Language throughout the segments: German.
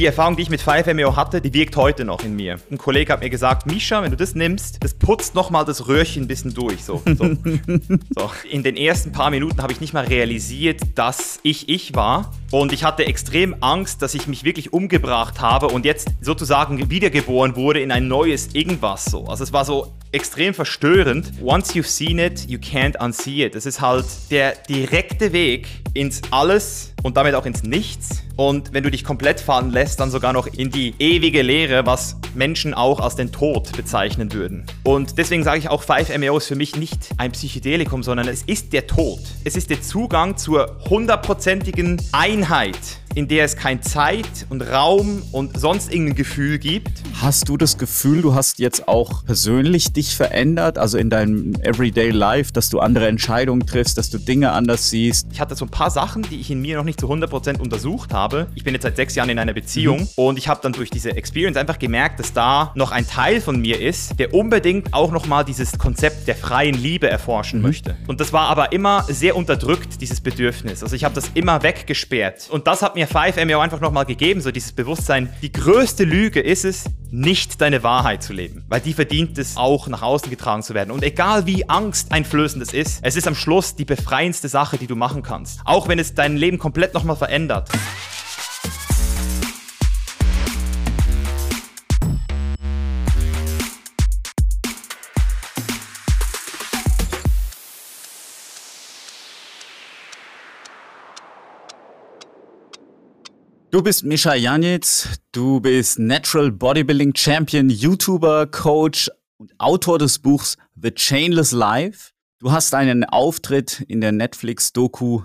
die Erfahrung, die ich mit 5MEO hatte, die wirkt heute noch in mir. Ein Kollege hat mir gesagt, Misha, wenn du das nimmst, das putzt nochmal das Röhrchen ein bisschen durch. So, so. so. In den ersten paar Minuten habe ich nicht mal realisiert, dass ich ich war. Und ich hatte extrem Angst, dass ich mich wirklich umgebracht habe und jetzt sozusagen wiedergeboren wurde in ein neues Irgendwas. So. Also es war so extrem verstörend. Once you've seen it, you can't unsee it. Es ist halt der direkte Weg ins Alles und damit auch ins Nichts. Und wenn du dich komplett fallen lässt, dann sogar noch in die ewige Leere, was Menschen auch als den Tod bezeichnen würden. Und deswegen sage ich auch, 5MEO ist für mich nicht ein Psychedelikum, sondern es ist der Tod. Es ist der Zugang zur hundertprozentigen Einheit in der es kein Zeit und Raum und sonst irgendein Gefühl gibt. Hast du das Gefühl, du hast jetzt auch persönlich dich verändert, also in deinem Everyday Life, dass du andere Entscheidungen triffst, dass du Dinge anders siehst? Ich hatte so ein paar Sachen, die ich in mir noch nicht zu 100% untersucht habe. Ich bin jetzt seit sechs Jahren in einer Beziehung mhm. und ich habe dann durch diese Experience einfach gemerkt, dass da noch ein Teil von mir ist, der unbedingt auch nochmal dieses Konzept der freien Liebe erforschen mhm. möchte. Und das war aber immer sehr unterdrückt, dieses Bedürfnis. Also ich habe das immer weggesperrt. Und das hat mir mir 5M auch einfach nochmal gegeben, so dieses Bewusstsein. Die größte Lüge ist es, nicht deine Wahrheit zu leben, weil die verdient es auch nach außen getragen zu werden. Und egal wie angsteinflößend es ist, es ist am Schluss die befreiendste Sache, die du machen kannst. Auch wenn es dein Leben komplett nochmal verändert. Du bist Mischa Janitz, du bist Natural Bodybuilding Champion, YouTuber, Coach und Autor des Buchs The Chainless Life. Du hast einen Auftritt in der Netflix-Doku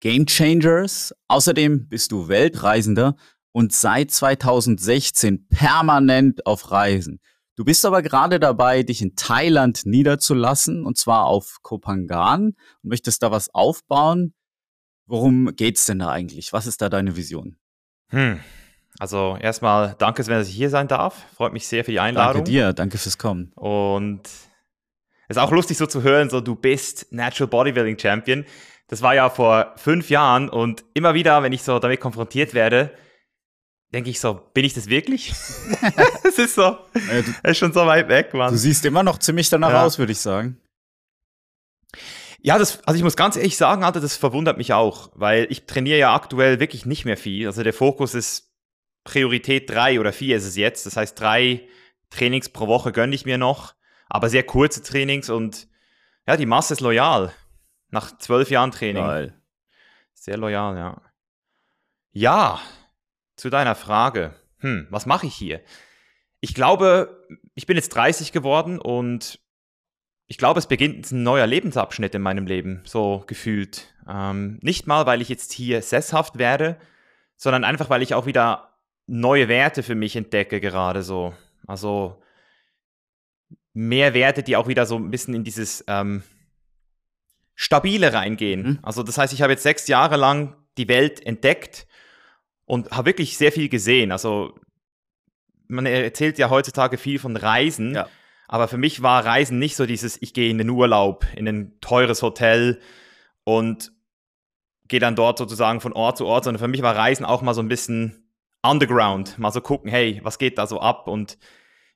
Game Changers. Außerdem bist du Weltreisender und seit 2016 permanent auf Reisen. Du bist aber gerade dabei, dich in Thailand niederzulassen, und zwar auf Kopangan und möchtest da was aufbauen. Worum geht's denn da eigentlich? Was ist da deine Vision? Hm. Also erstmal danke, Sven, dass ich hier sein darf. Freut mich sehr für die Einladung. Danke dir, danke fürs Kommen. Und es ist auch lustig so zu hören, so du bist Natural Bodybuilding Champion. Das war ja vor fünf Jahren und immer wieder, wenn ich so damit konfrontiert werde, denke ich so, bin ich das wirklich? Es ist so, du, ist schon so weit weg, Mann. Du siehst immer noch ziemlich danach ja. aus, würde ich sagen. Ja, das, also ich muss ganz ehrlich sagen, Alter, das verwundert mich auch, weil ich trainiere ja aktuell wirklich nicht mehr viel. Also der Fokus ist Priorität drei oder vier ist es jetzt. Das heißt, drei Trainings pro Woche gönne ich mir noch, aber sehr kurze Trainings und ja, die Masse ist loyal. Nach zwölf Jahren Training. Geil. Sehr loyal, ja. Ja, zu deiner Frage. Hm, was mache ich hier? Ich glaube, ich bin jetzt 30 geworden und ich glaube, es beginnt ein neuer Lebensabschnitt in meinem Leben, so gefühlt. Ähm, nicht mal, weil ich jetzt hier sesshaft werde, sondern einfach, weil ich auch wieder neue Werte für mich entdecke, gerade so. Also mehr Werte, die auch wieder so ein bisschen in dieses ähm, Stabile reingehen. Mhm. Also das heißt, ich habe jetzt sechs Jahre lang die Welt entdeckt und habe wirklich sehr viel gesehen. Also man erzählt ja heutzutage viel von Reisen. Ja. Aber für mich war Reisen nicht so dieses, ich gehe in den Urlaub, in ein teures Hotel und gehe dann dort sozusagen von Ort zu Ort, sondern für mich war Reisen auch mal so ein bisschen underground, mal so gucken, hey, was geht da so ab und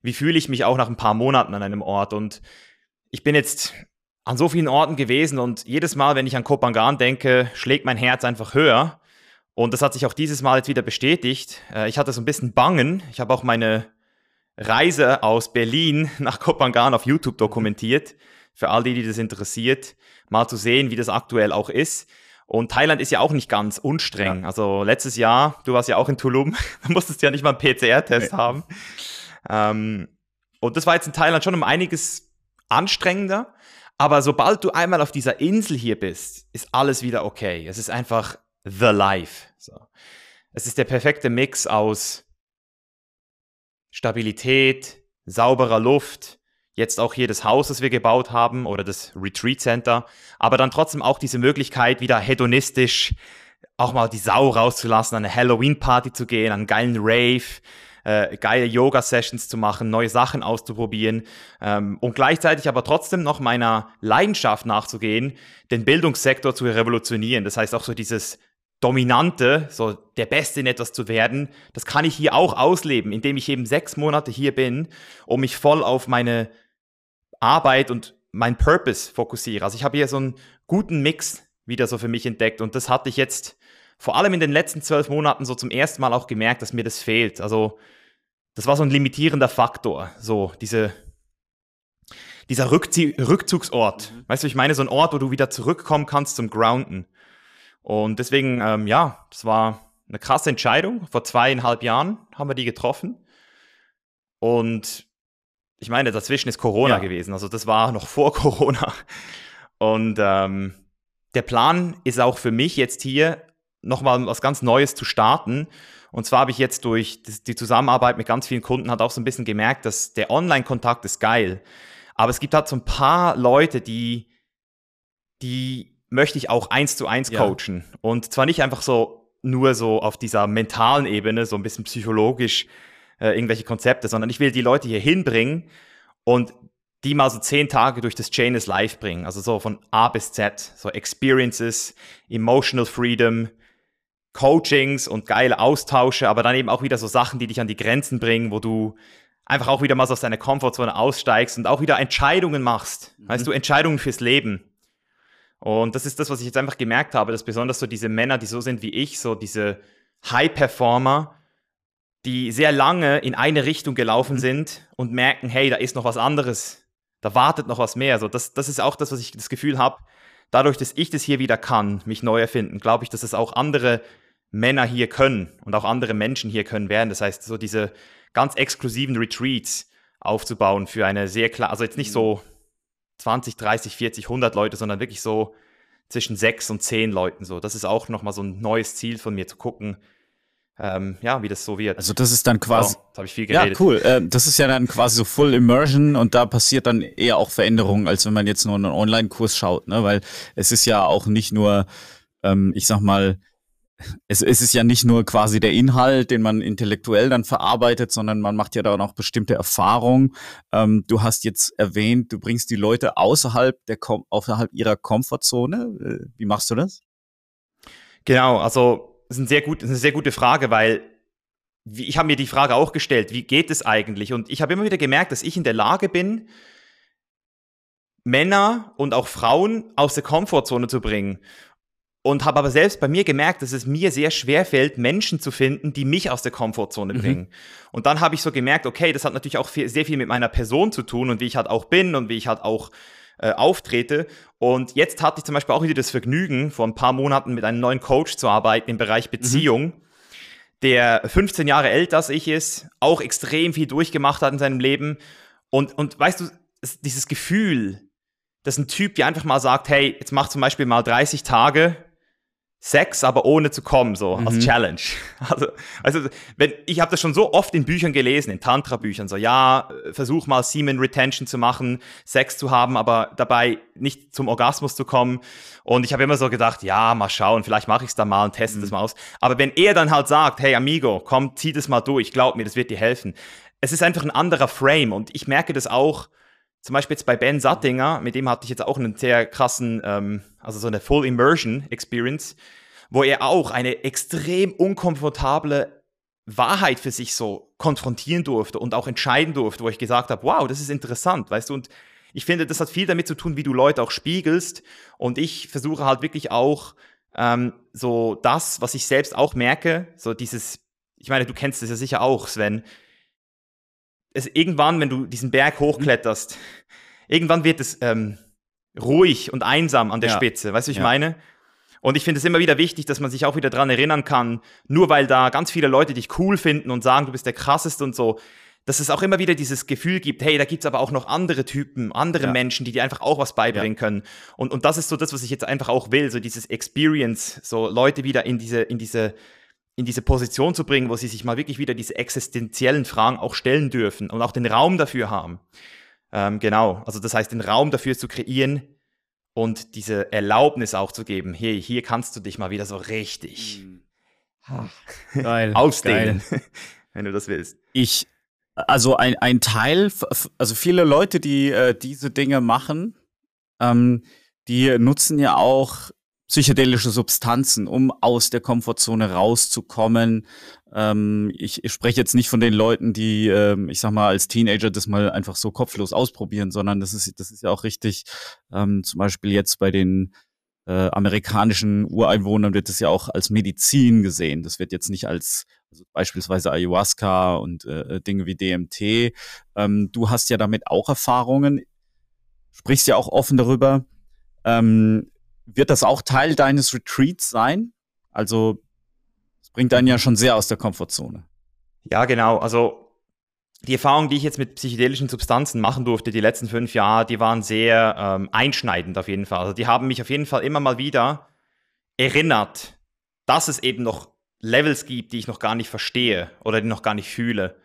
wie fühle ich mich auch nach ein paar Monaten an einem Ort und ich bin jetzt an so vielen Orten gewesen und jedes Mal, wenn ich an Kopangan denke, schlägt mein Herz einfach höher. Und das hat sich auch dieses Mal jetzt wieder bestätigt. Äh, ich hatte so ein bisschen Bangen. Ich habe auch meine Reise aus Berlin nach Kopangan auf YouTube dokumentiert. Für all die, die das interessiert, mal zu sehen, wie das aktuell auch ist. Und Thailand ist ja auch nicht ganz unstreng. Ja. Also letztes Jahr, du warst ja auch in Tulum, da musstest du ja nicht mal einen PCR-Test nee. haben. Ähm, und das war jetzt in Thailand schon um einiges anstrengender. Aber sobald du einmal auf dieser Insel hier bist, ist alles wieder okay. Es ist einfach the life. So. Es ist der perfekte Mix aus Stabilität, sauberer Luft, jetzt auch hier das Haus, das wir gebaut haben oder das Retreat Center, aber dann trotzdem auch diese Möglichkeit, wieder hedonistisch auch mal die Sau rauszulassen, an eine Halloween-Party zu gehen, an einen geilen Rave, äh, geile Yoga-Sessions zu machen, neue Sachen auszuprobieren ähm, und gleichzeitig aber trotzdem noch meiner Leidenschaft nachzugehen, den Bildungssektor zu revolutionieren. Das heißt auch so dieses Dominante, so der Beste in etwas zu werden, das kann ich hier auch ausleben, indem ich eben sechs Monate hier bin und mich voll auf meine Arbeit und mein Purpose fokussiere. Also ich habe hier so einen guten Mix wieder so für mich entdeckt und das hatte ich jetzt vor allem in den letzten zwölf Monaten so zum ersten Mal auch gemerkt, dass mir das fehlt. Also das war so ein limitierender Faktor, so diese dieser Rückzie Rückzugsort. Mhm. Weißt du, ich meine, so ein Ort, wo du wieder zurückkommen kannst zum Grounden. Und deswegen, ähm, ja, das war eine krasse Entscheidung. Vor zweieinhalb Jahren haben wir die getroffen. Und ich meine, dazwischen ist Corona ja. gewesen. Also das war noch vor Corona. Und ähm, der Plan ist auch für mich jetzt hier nochmal was ganz Neues zu starten. Und zwar habe ich jetzt durch die Zusammenarbeit mit ganz vielen Kunden hat auch so ein bisschen gemerkt, dass der Online-Kontakt ist geil. Aber es gibt halt so ein paar Leute, die, die möchte ich auch eins zu eins coachen. Ja. Und zwar nicht einfach so nur so auf dieser mentalen Ebene, so ein bisschen psychologisch äh, irgendwelche Konzepte, sondern ich will die Leute hier hinbringen und die mal so zehn Tage durch das Chain is Life bringen. Also so von A bis Z, so Experiences, Emotional Freedom, Coachings und geile Austausche, aber dann eben auch wieder so Sachen, die dich an die Grenzen bringen, wo du einfach auch wieder mal so aus deiner Komfortzone aussteigst und auch wieder Entscheidungen machst. Mhm. Weißt du, Entscheidungen fürs Leben. Und das ist das, was ich jetzt einfach gemerkt habe, dass besonders so diese Männer, die so sind wie ich, so diese High-Performer, die sehr lange in eine Richtung gelaufen mhm. sind und merken, hey, da ist noch was anderes, da wartet noch was mehr. So, das, das ist auch das, was ich das Gefühl habe, dadurch, dass ich das hier wieder kann, mich neu erfinden, glaube ich, dass es auch andere Männer hier können und auch andere Menschen hier können werden. Das heißt, so diese ganz exklusiven Retreats aufzubauen für eine sehr klar, also jetzt nicht so 20, 30, 40, 100 Leute, sondern wirklich so zwischen sechs und zehn Leuten so. Das ist auch nochmal so ein neues Ziel von mir zu gucken, ähm, ja, wie das so wird. Also das ist dann quasi. Oh, habe ich viel geredet. Ja, cool. Äh, das ist ja dann quasi so Full Immersion und da passiert dann eher auch Veränderungen, als wenn man jetzt nur einen Online-Kurs schaut, ne? Weil es ist ja auch nicht nur, ähm, ich sag mal, es, es ist ja nicht nur quasi der Inhalt, den man intellektuell dann verarbeitet, sondern man macht ja da auch bestimmte Erfahrungen. Ähm, du hast jetzt erwähnt, du bringst die Leute außerhalb der außerhalb ihrer Komfortzone. Äh, wie machst du das? Genau, also das ist, ein sehr gut, ist eine sehr gute Frage, weil ich habe mir die Frage auch gestellt, wie geht es eigentlich? Und ich habe immer wieder gemerkt, dass ich in der Lage bin, Männer und auch Frauen aus der Komfortzone zu bringen. Und habe aber selbst bei mir gemerkt, dass es mir sehr schwer fällt, Menschen zu finden, die mich aus der Komfortzone mhm. bringen. Und dann habe ich so gemerkt, okay, das hat natürlich auch viel, sehr viel mit meiner Person zu tun und wie ich halt auch bin und wie ich halt auch äh, auftrete. Und jetzt hatte ich zum Beispiel auch wieder das Vergnügen, vor ein paar Monaten mit einem neuen Coach zu arbeiten im Bereich mhm. Beziehung, mhm. der 15 Jahre älter als ich ist, auch extrem viel durchgemacht hat in seinem Leben. Und, und weißt du, dieses Gefühl, dass ein Typ dir einfach mal sagt, hey, jetzt mach zum Beispiel mal 30 Tage Sex, aber ohne zu kommen, so mhm. als Challenge. Also, also wenn, ich habe das schon so oft in Büchern gelesen, in Tantra-Büchern, so ja, versuch mal Semen Retention zu machen, Sex zu haben, aber dabei nicht zum Orgasmus zu kommen. Und ich habe immer so gedacht, ja, mal schauen, vielleicht mache ich es da mal und teste mhm. das mal aus. Aber wenn er dann halt sagt, hey Amigo, komm, zieh das mal durch, glaub mir, das wird dir helfen. Es ist einfach ein anderer Frame und ich merke das auch, zum Beispiel jetzt bei Ben Sattinger, mit dem hatte ich jetzt auch einen sehr krassen, ähm, also so eine Full Immersion Experience, wo er auch eine extrem unkomfortable Wahrheit für sich so konfrontieren durfte und auch entscheiden durfte, wo ich gesagt habe, wow, das ist interessant, weißt du, und ich finde, das hat viel damit zu tun, wie du Leute auch spiegelst und ich versuche halt wirklich auch ähm, so das, was ich selbst auch merke, so dieses, ich meine, du kennst das ja sicher auch, Sven, es irgendwann, wenn du diesen Berg hochkletterst, irgendwann wird es ähm, ruhig und einsam an der ja. Spitze. Weißt du, ich ja. meine? Und ich finde es immer wieder wichtig, dass man sich auch wieder dran erinnern kann, nur weil da ganz viele Leute dich cool finden und sagen, du bist der krasseste und so, dass es auch immer wieder dieses Gefühl gibt, hey, da gibt's aber auch noch andere Typen, andere ja. Menschen, die dir einfach auch was beibringen ja. können. Und, und das ist so das, was ich jetzt einfach auch will, so dieses Experience, so Leute wieder in diese, in diese in diese Position zu bringen, wo sie sich mal wirklich wieder diese existenziellen Fragen auch stellen dürfen und auch den Raum dafür haben. Ähm, genau, also das heißt, den Raum dafür zu kreieren und diese Erlaubnis auch zu geben, hey, hier kannst du dich mal wieder so richtig mhm. Geil, ausdehnen, geil. wenn du das willst. Ich, also ein, ein Teil, also viele Leute, die äh, diese Dinge machen, ähm, die nutzen ja auch psychedelische Substanzen, um aus der Komfortzone rauszukommen. Ähm, ich, ich spreche jetzt nicht von den Leuten, die, ähm, ich sag mal, als Teenager das mal einfach so kopflos ausprobieren, sondern das ist, das ist ja auch richtig, ähm, zum Beispiel jetzt bei den äh, amerikanischen Ureinwohnern wird es ja auch als Medizin gesehen. Das wird jetzt nicht als also beispielsweise Ayahuasca und äh, Dinge wie DMT. Ähm, du hast ja damit auch Erfahrungen, sprichst ja auch offen darüber. Ähm, wird das auch Teil deines Retreats sein? Also, bringt einen ja schon sehr aus der Komfortzone. Ja, genau. Also, die Erfahrungen, die ich jetzt mit psychedelischen Substanzen machen durfte, die letzten fünf Jahre, die waren sehr ähm, einschneidend auf jeden Fall. Also, die haben mich auf jeden Fall immer mal wieder erinnert, dass es eben noch Levels gibt, die ich noch gar nicht verstehe oder die noch gar nicht fühle.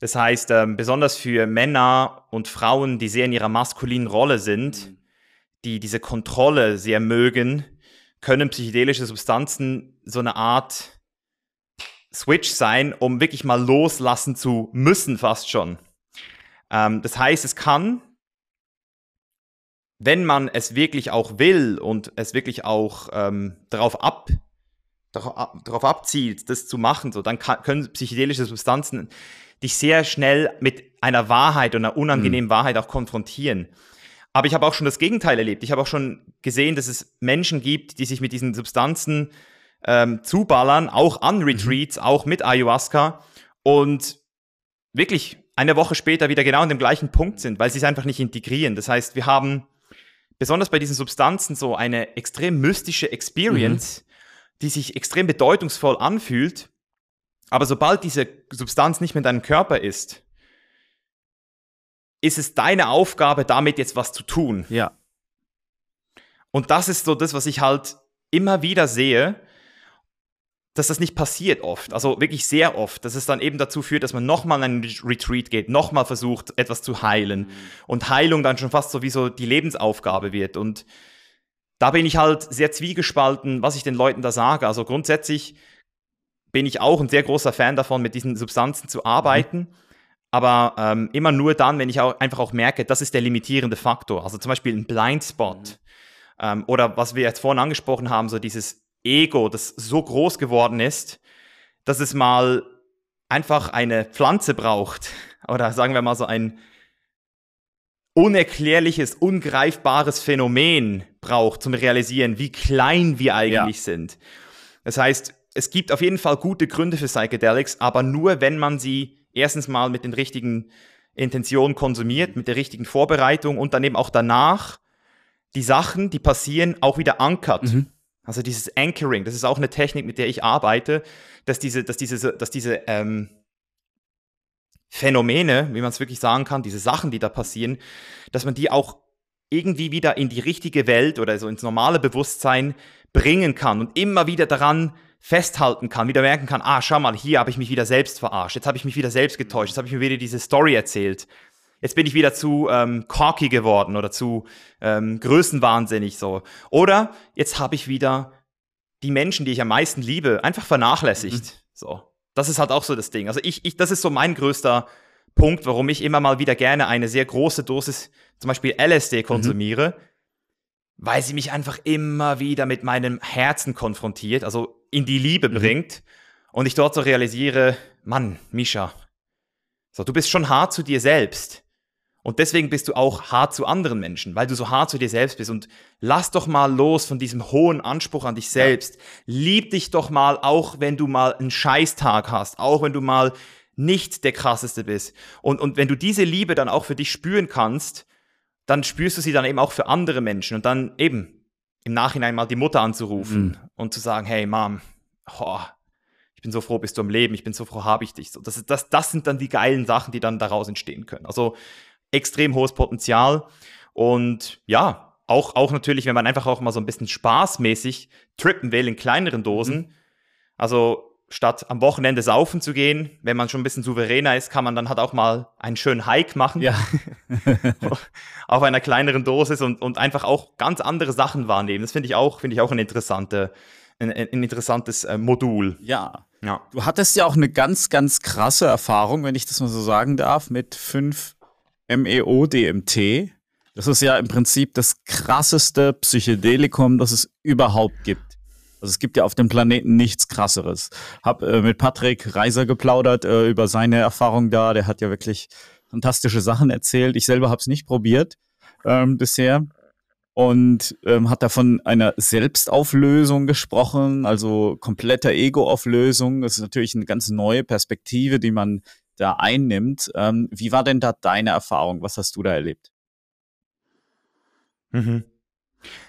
Das heißt, ähm, besonders für Männer und Frauen, die sehr in ihrer maskulinen Rolle sind, mhm die diese Kontrolle sehr mögen, können psychedelische Substanzen so eine Art Switch sein, um wirklich mal loslassen zu müssen, fast schon. Ähm, das heißt, es kann, wenn man es wirklich auch will und es wirklich auch ähm, darauf ab darauf abzielt, das zu machen, so, dann kann, können psychedelische Substanzen dich sehr schnell mit einer Wahrheit und einer unangenehmen mhm. Wahrheit auch konfrontieren. Aber ich habe auch schon das Gegenteil erlebt. Ich habe auch schon gesehen, dass es Menschen gibt, die sich mit diesen Substanzen ähm, zuballern, auch an mhm. Retreats, mhm. auch mit Ayahuasca und wirklich eine Woche später wieder genau an dem gleichen Punkt sind, weil sie es einfach nicht integrieren. Das heißt, wir haben besonders bei diesen Substanzen so eine extrem mystische Experience, mhm. die sich extrem bedeutungsvoll anfühlt. Aber sobald diese Substanz nicht mehr in deinem Körper ist, ist es deine Aufgabe, damit jetzt was zu tun. Ja. Und das ist so das, was ich halt immer wieder sehe, dass das nicht passiert oft, also wirklich sehr oft, dass es dann eben dazu führt, dass man nochmal in einen Retreat geht, nochmal versucht, etwas zu heilen mhm. und Heilung dann schon fast sowieso die Lebensaufgabe wird. Und da bin ich halt sehr zwiegespalten, was ich den Leuten da sage. Also grundsätzlich bin ich auch ein sehr großer Fan davon, mit diesen Substanzen zu arbeiten. Mhm aber ähm, immer nur dann, wenn ich auch einfach auch merke, das ist der limitierende Faktor. Also zum Beispiel ein Blindspot mhm. ähm, oder was wir jetzt vorhin angesprochen haben, so dieses Ego, das so groß geworden ist, dass es mal einfach eine Pflanze braucht oder sagen wir mal so ein unerklärliches, ungreifbares Phänomen braucht, zum realisieren, wie klein wir eigentlich ja. sind. Das heißt, es gibt auf jeden Fall gute Gründe für Psychedelics, aber nur wenn man sie erstens mal mit den richtigen Intentionen konsumiert, mit der richtigen Vorbereitung und dann eben auch danach die Sachen, die passieren, auch wieder ankert. Mhm. Also dieses Anchoring, das ist auch eine Technik, mit der ich arbeite, dass diese, dass diese, dass diese ähm, Phänomene, wie man es wirklich sagen kann, diese Sachen, die da passieren, dass man die auch irgendwie wieder in die richtige Welt oder so ins normale Bewusstsein bringen kann und immer wieder daran festhalten kann, wieder merken kann, ah, schau mal, hier habe ich mich wieder selbst verarscht, jetzt habe ich mich wieder selbst getäuscht, jetzt habe ich mir wieder diese Story erzählt. Jetzt bin ich wieder zu ähm, cocky geworden oder zu ähm, größenwahnsinnig so. Oder jetzt habe ich wieder die Menschen, die ich am meisten liebe, einfach vernachlässigt. Mhm. So. Das ist halt auch so das Ding. Also ich, ich, das ist so mein größter Punkt, warum ich immer mal wieder gerne eine sehr große Dosis, zum Beispiel LSD, mhm. konsumiere, mhm. weil sie mich einfach immer wieder mit meinem Herzen konfrontiert. Also in die Liebe mhm. bringt und ich dort so realisiere, Mann, Misha, so, du bist schon hart zu dir selbst. Und deswegen bist du auch hart zu anderen Menschen, weil du so hart zu dir selbst bist. Und lass doch mal los von diesem hohen Anspruch an dich selbst. Ja. Lieb dich doch mal, auch wenn du mal einen Scheißtag hast, auch wenn du mal nicht der krasseste bist. Und, und wenn du diese Liebe dann auch für dich spüren kannst, dann spürst du sie dann eben auch für andere Menschen. Und dann eben, im Nachhinein mal die Mutter anzurufen mhm. und zu sagen, hey Mom, oh, ich bin so froh, bist du am Leben, ich bin so froh, habe ich dich. So, das, das, das sind dann die geilen Sachen, die dann daraus entstehen können. Also extrem hohes Potenzial. Und ja, auch, auch natürlich, wenn man einfach auch mal so ein bisschen spaßmäßig trippen will in kleineren Dosen. Mhm. Also statt am Wochenende saufen zu gehen, wenn man schon ein bisschen souveräner ist, kann man dann halt auch mal einen schönen Hike machen. Ja. auf einer kleineren Dosis und, und einfach auch ganz andere Sachen wahrnehmen. Das finde ich auch, finde ich auch ein, interessante, ein, ein interessantes äh, Modul. Ja. ja. Du hattest ja auch eine ganz, ganz krasse Erfahrung, wenn ich das mal so sagen darf, mit 5 MEO DMT. Das ist ja im Prinzip das krasseste Psychedelikum, das es überhaupt gibt. Also es gibt ja auf dem Planeten nichts krasseres. Hab äh, mit Patrick Reiser geplaudert äh, über seine Erfahrung da. Der hat ja wirklich fantastische Sachen erzählt. Ich selber habe es nicht probiert ähm, bisher und ähm, hat da von einer Selbstauflösung gesprochen, also kompletter Ego-Auflösung. Das ist natürlich eine ganz neue Perspektive, die man da einnimmt. Ähm, wie war denn da deine Erfahrung? Was hast du da erlebt? Mhm.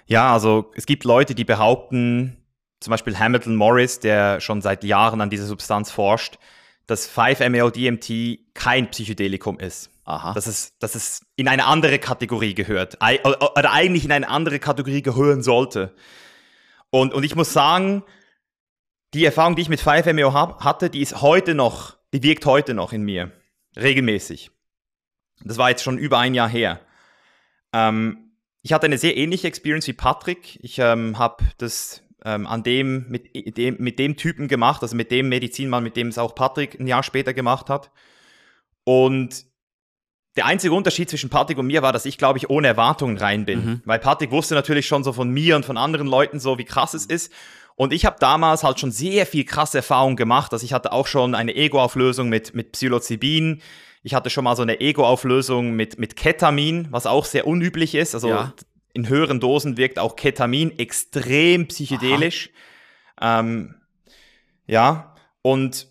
Ja, also es gibt Leute, die behaupten, zum Beispiel Hamilton Morris, der schon seit Jahren an dieser Substanz forscht, dass 5-MeO-DMT kein Psychedelikum ist. Aha. Dass es, dass es in eine andere Kategorie gehört. Oder eigentlich in eine andere Kategorie gehören sollte. Und, und ich muss sagen, die Erfahrung, die ich mit 5-MeO hatte, die ist heute noch, die wirkt heute noch in mir. Regelmäßig. Das war jetzt schon über ein Jahr her. Ähm, ich hatte eine sehr ähnliche Experience wie Patrick. Ich ähm, habe das ähm, an dem mit, dem, mit dem Typen gemacht, also mit dem Medizinmann, mit dem es auch Patrick ein Jahr später gemacht hat. Und der einzige Unterschied zwischen Patrick und mir war, dass ich, glaube ich, ohne Erwartungen rein bin. Mhm. Weil Patrick wusste natürlich schon so von mir und von anderen Leuten so, wie krass es ist. Und ich habe damals halt schon sehr viel krasse Erfahrung gemacht. Also ich hatte auch schon eine Ego-Auflösung mit, mit Psilocybin. Ich hatte schon mal so eine Ego-Auflösung mit, mit Ketamin, was auch sehr unüblich ist. Also ja. in höheren Dosen wirkt auch Ketamin extrem psychedelisch. Ähm, ja, und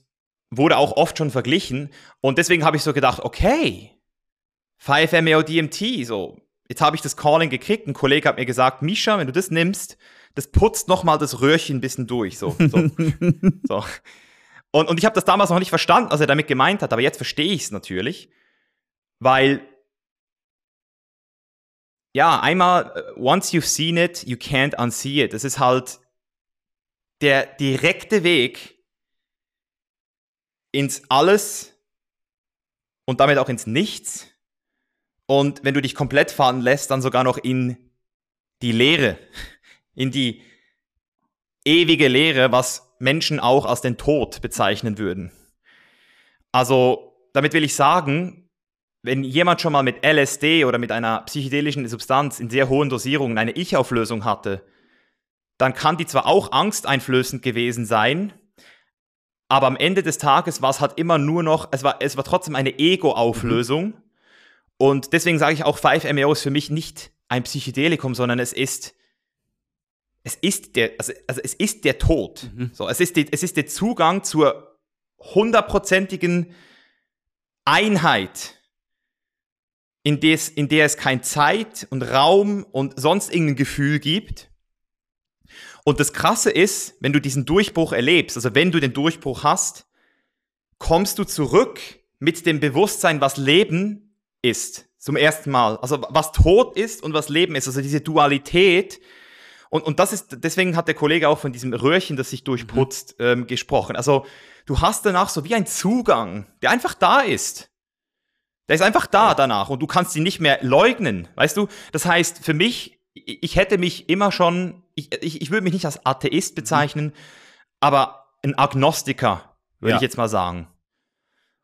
wurde auch oft schon verglichen. Und deswegen habe ich so gedacht, okay, 5-MeO-DMT, so, jetzt habe ich das Calling gekriegt. Ein Kollege hat mir gesagt, Misha, wenn du das nimmst, das putzt nochmal das Röhrchen ein bisschen durch. So, so. so. Und, und ich habe das damals noch nicht verstanden, was er damit gemeint hat, aber jetzt verstehe ich es natürlich, weil ja, einmal, äh, once you've seen it, you can't unsee it. Das ist halt der direkte Weg ins Alles und damit auch ins Nichts und wenn du dich komplett fallen lässt, dann sogar noch in die Leere, in die ewige Leere, was Menschen auch als den Tod bezeichnen würden. Also, damit will ich sagen, wenn jemand schon mal mit LSD oder mit einer psychedelischen Substanz in sehr hohen Dosierungen eine Ich-Auflösung hatte, dann kann die zwar auch angsteinflößend gewesen sein, aber am Ende des Tages war es halt immer nur noch, es war, es war trotzdem eine Ego-Auflösung. Mhm. Und deswegen sage ich auch 5-MeO ist für mich nicht ein Psychedelikum, sondern es ist es ist der, also, also es ist der Tod. Mhm. So, es, ist die, es ist der Zugang zur hundertprozentigen Einheit, in, des, in der es kein Zeit und Raum und sonst irgendein Gefühl gibt. Und das Krasse ist, wenn du diesen Durchbruch erlebst, also wenn du den Durchbruch hast, kommst du zurück mit dem Bewusstsein, was Leben ist. Zum ersten Mal. Also was Tod ist und was Leben ist. Also diese Dualität. Und, und das ist, deswegen hat der Kollege auch von diesem Röhrchen, das sich durchputzt, mhm. ähm, gesprochen. Also du hast danach so wie ein Zugang, der einfach da ist. Der ist einfach da danach und du kannst ihn nicht mehr leugnen. Weißt du? Das heißt, für mich, ich hätte mich immer schon, ich, ich, ich würde mich nicht als Atheist bezeichnen, mhm. aber ein Agnostiker, würde ja. ich jetzt mal sagen.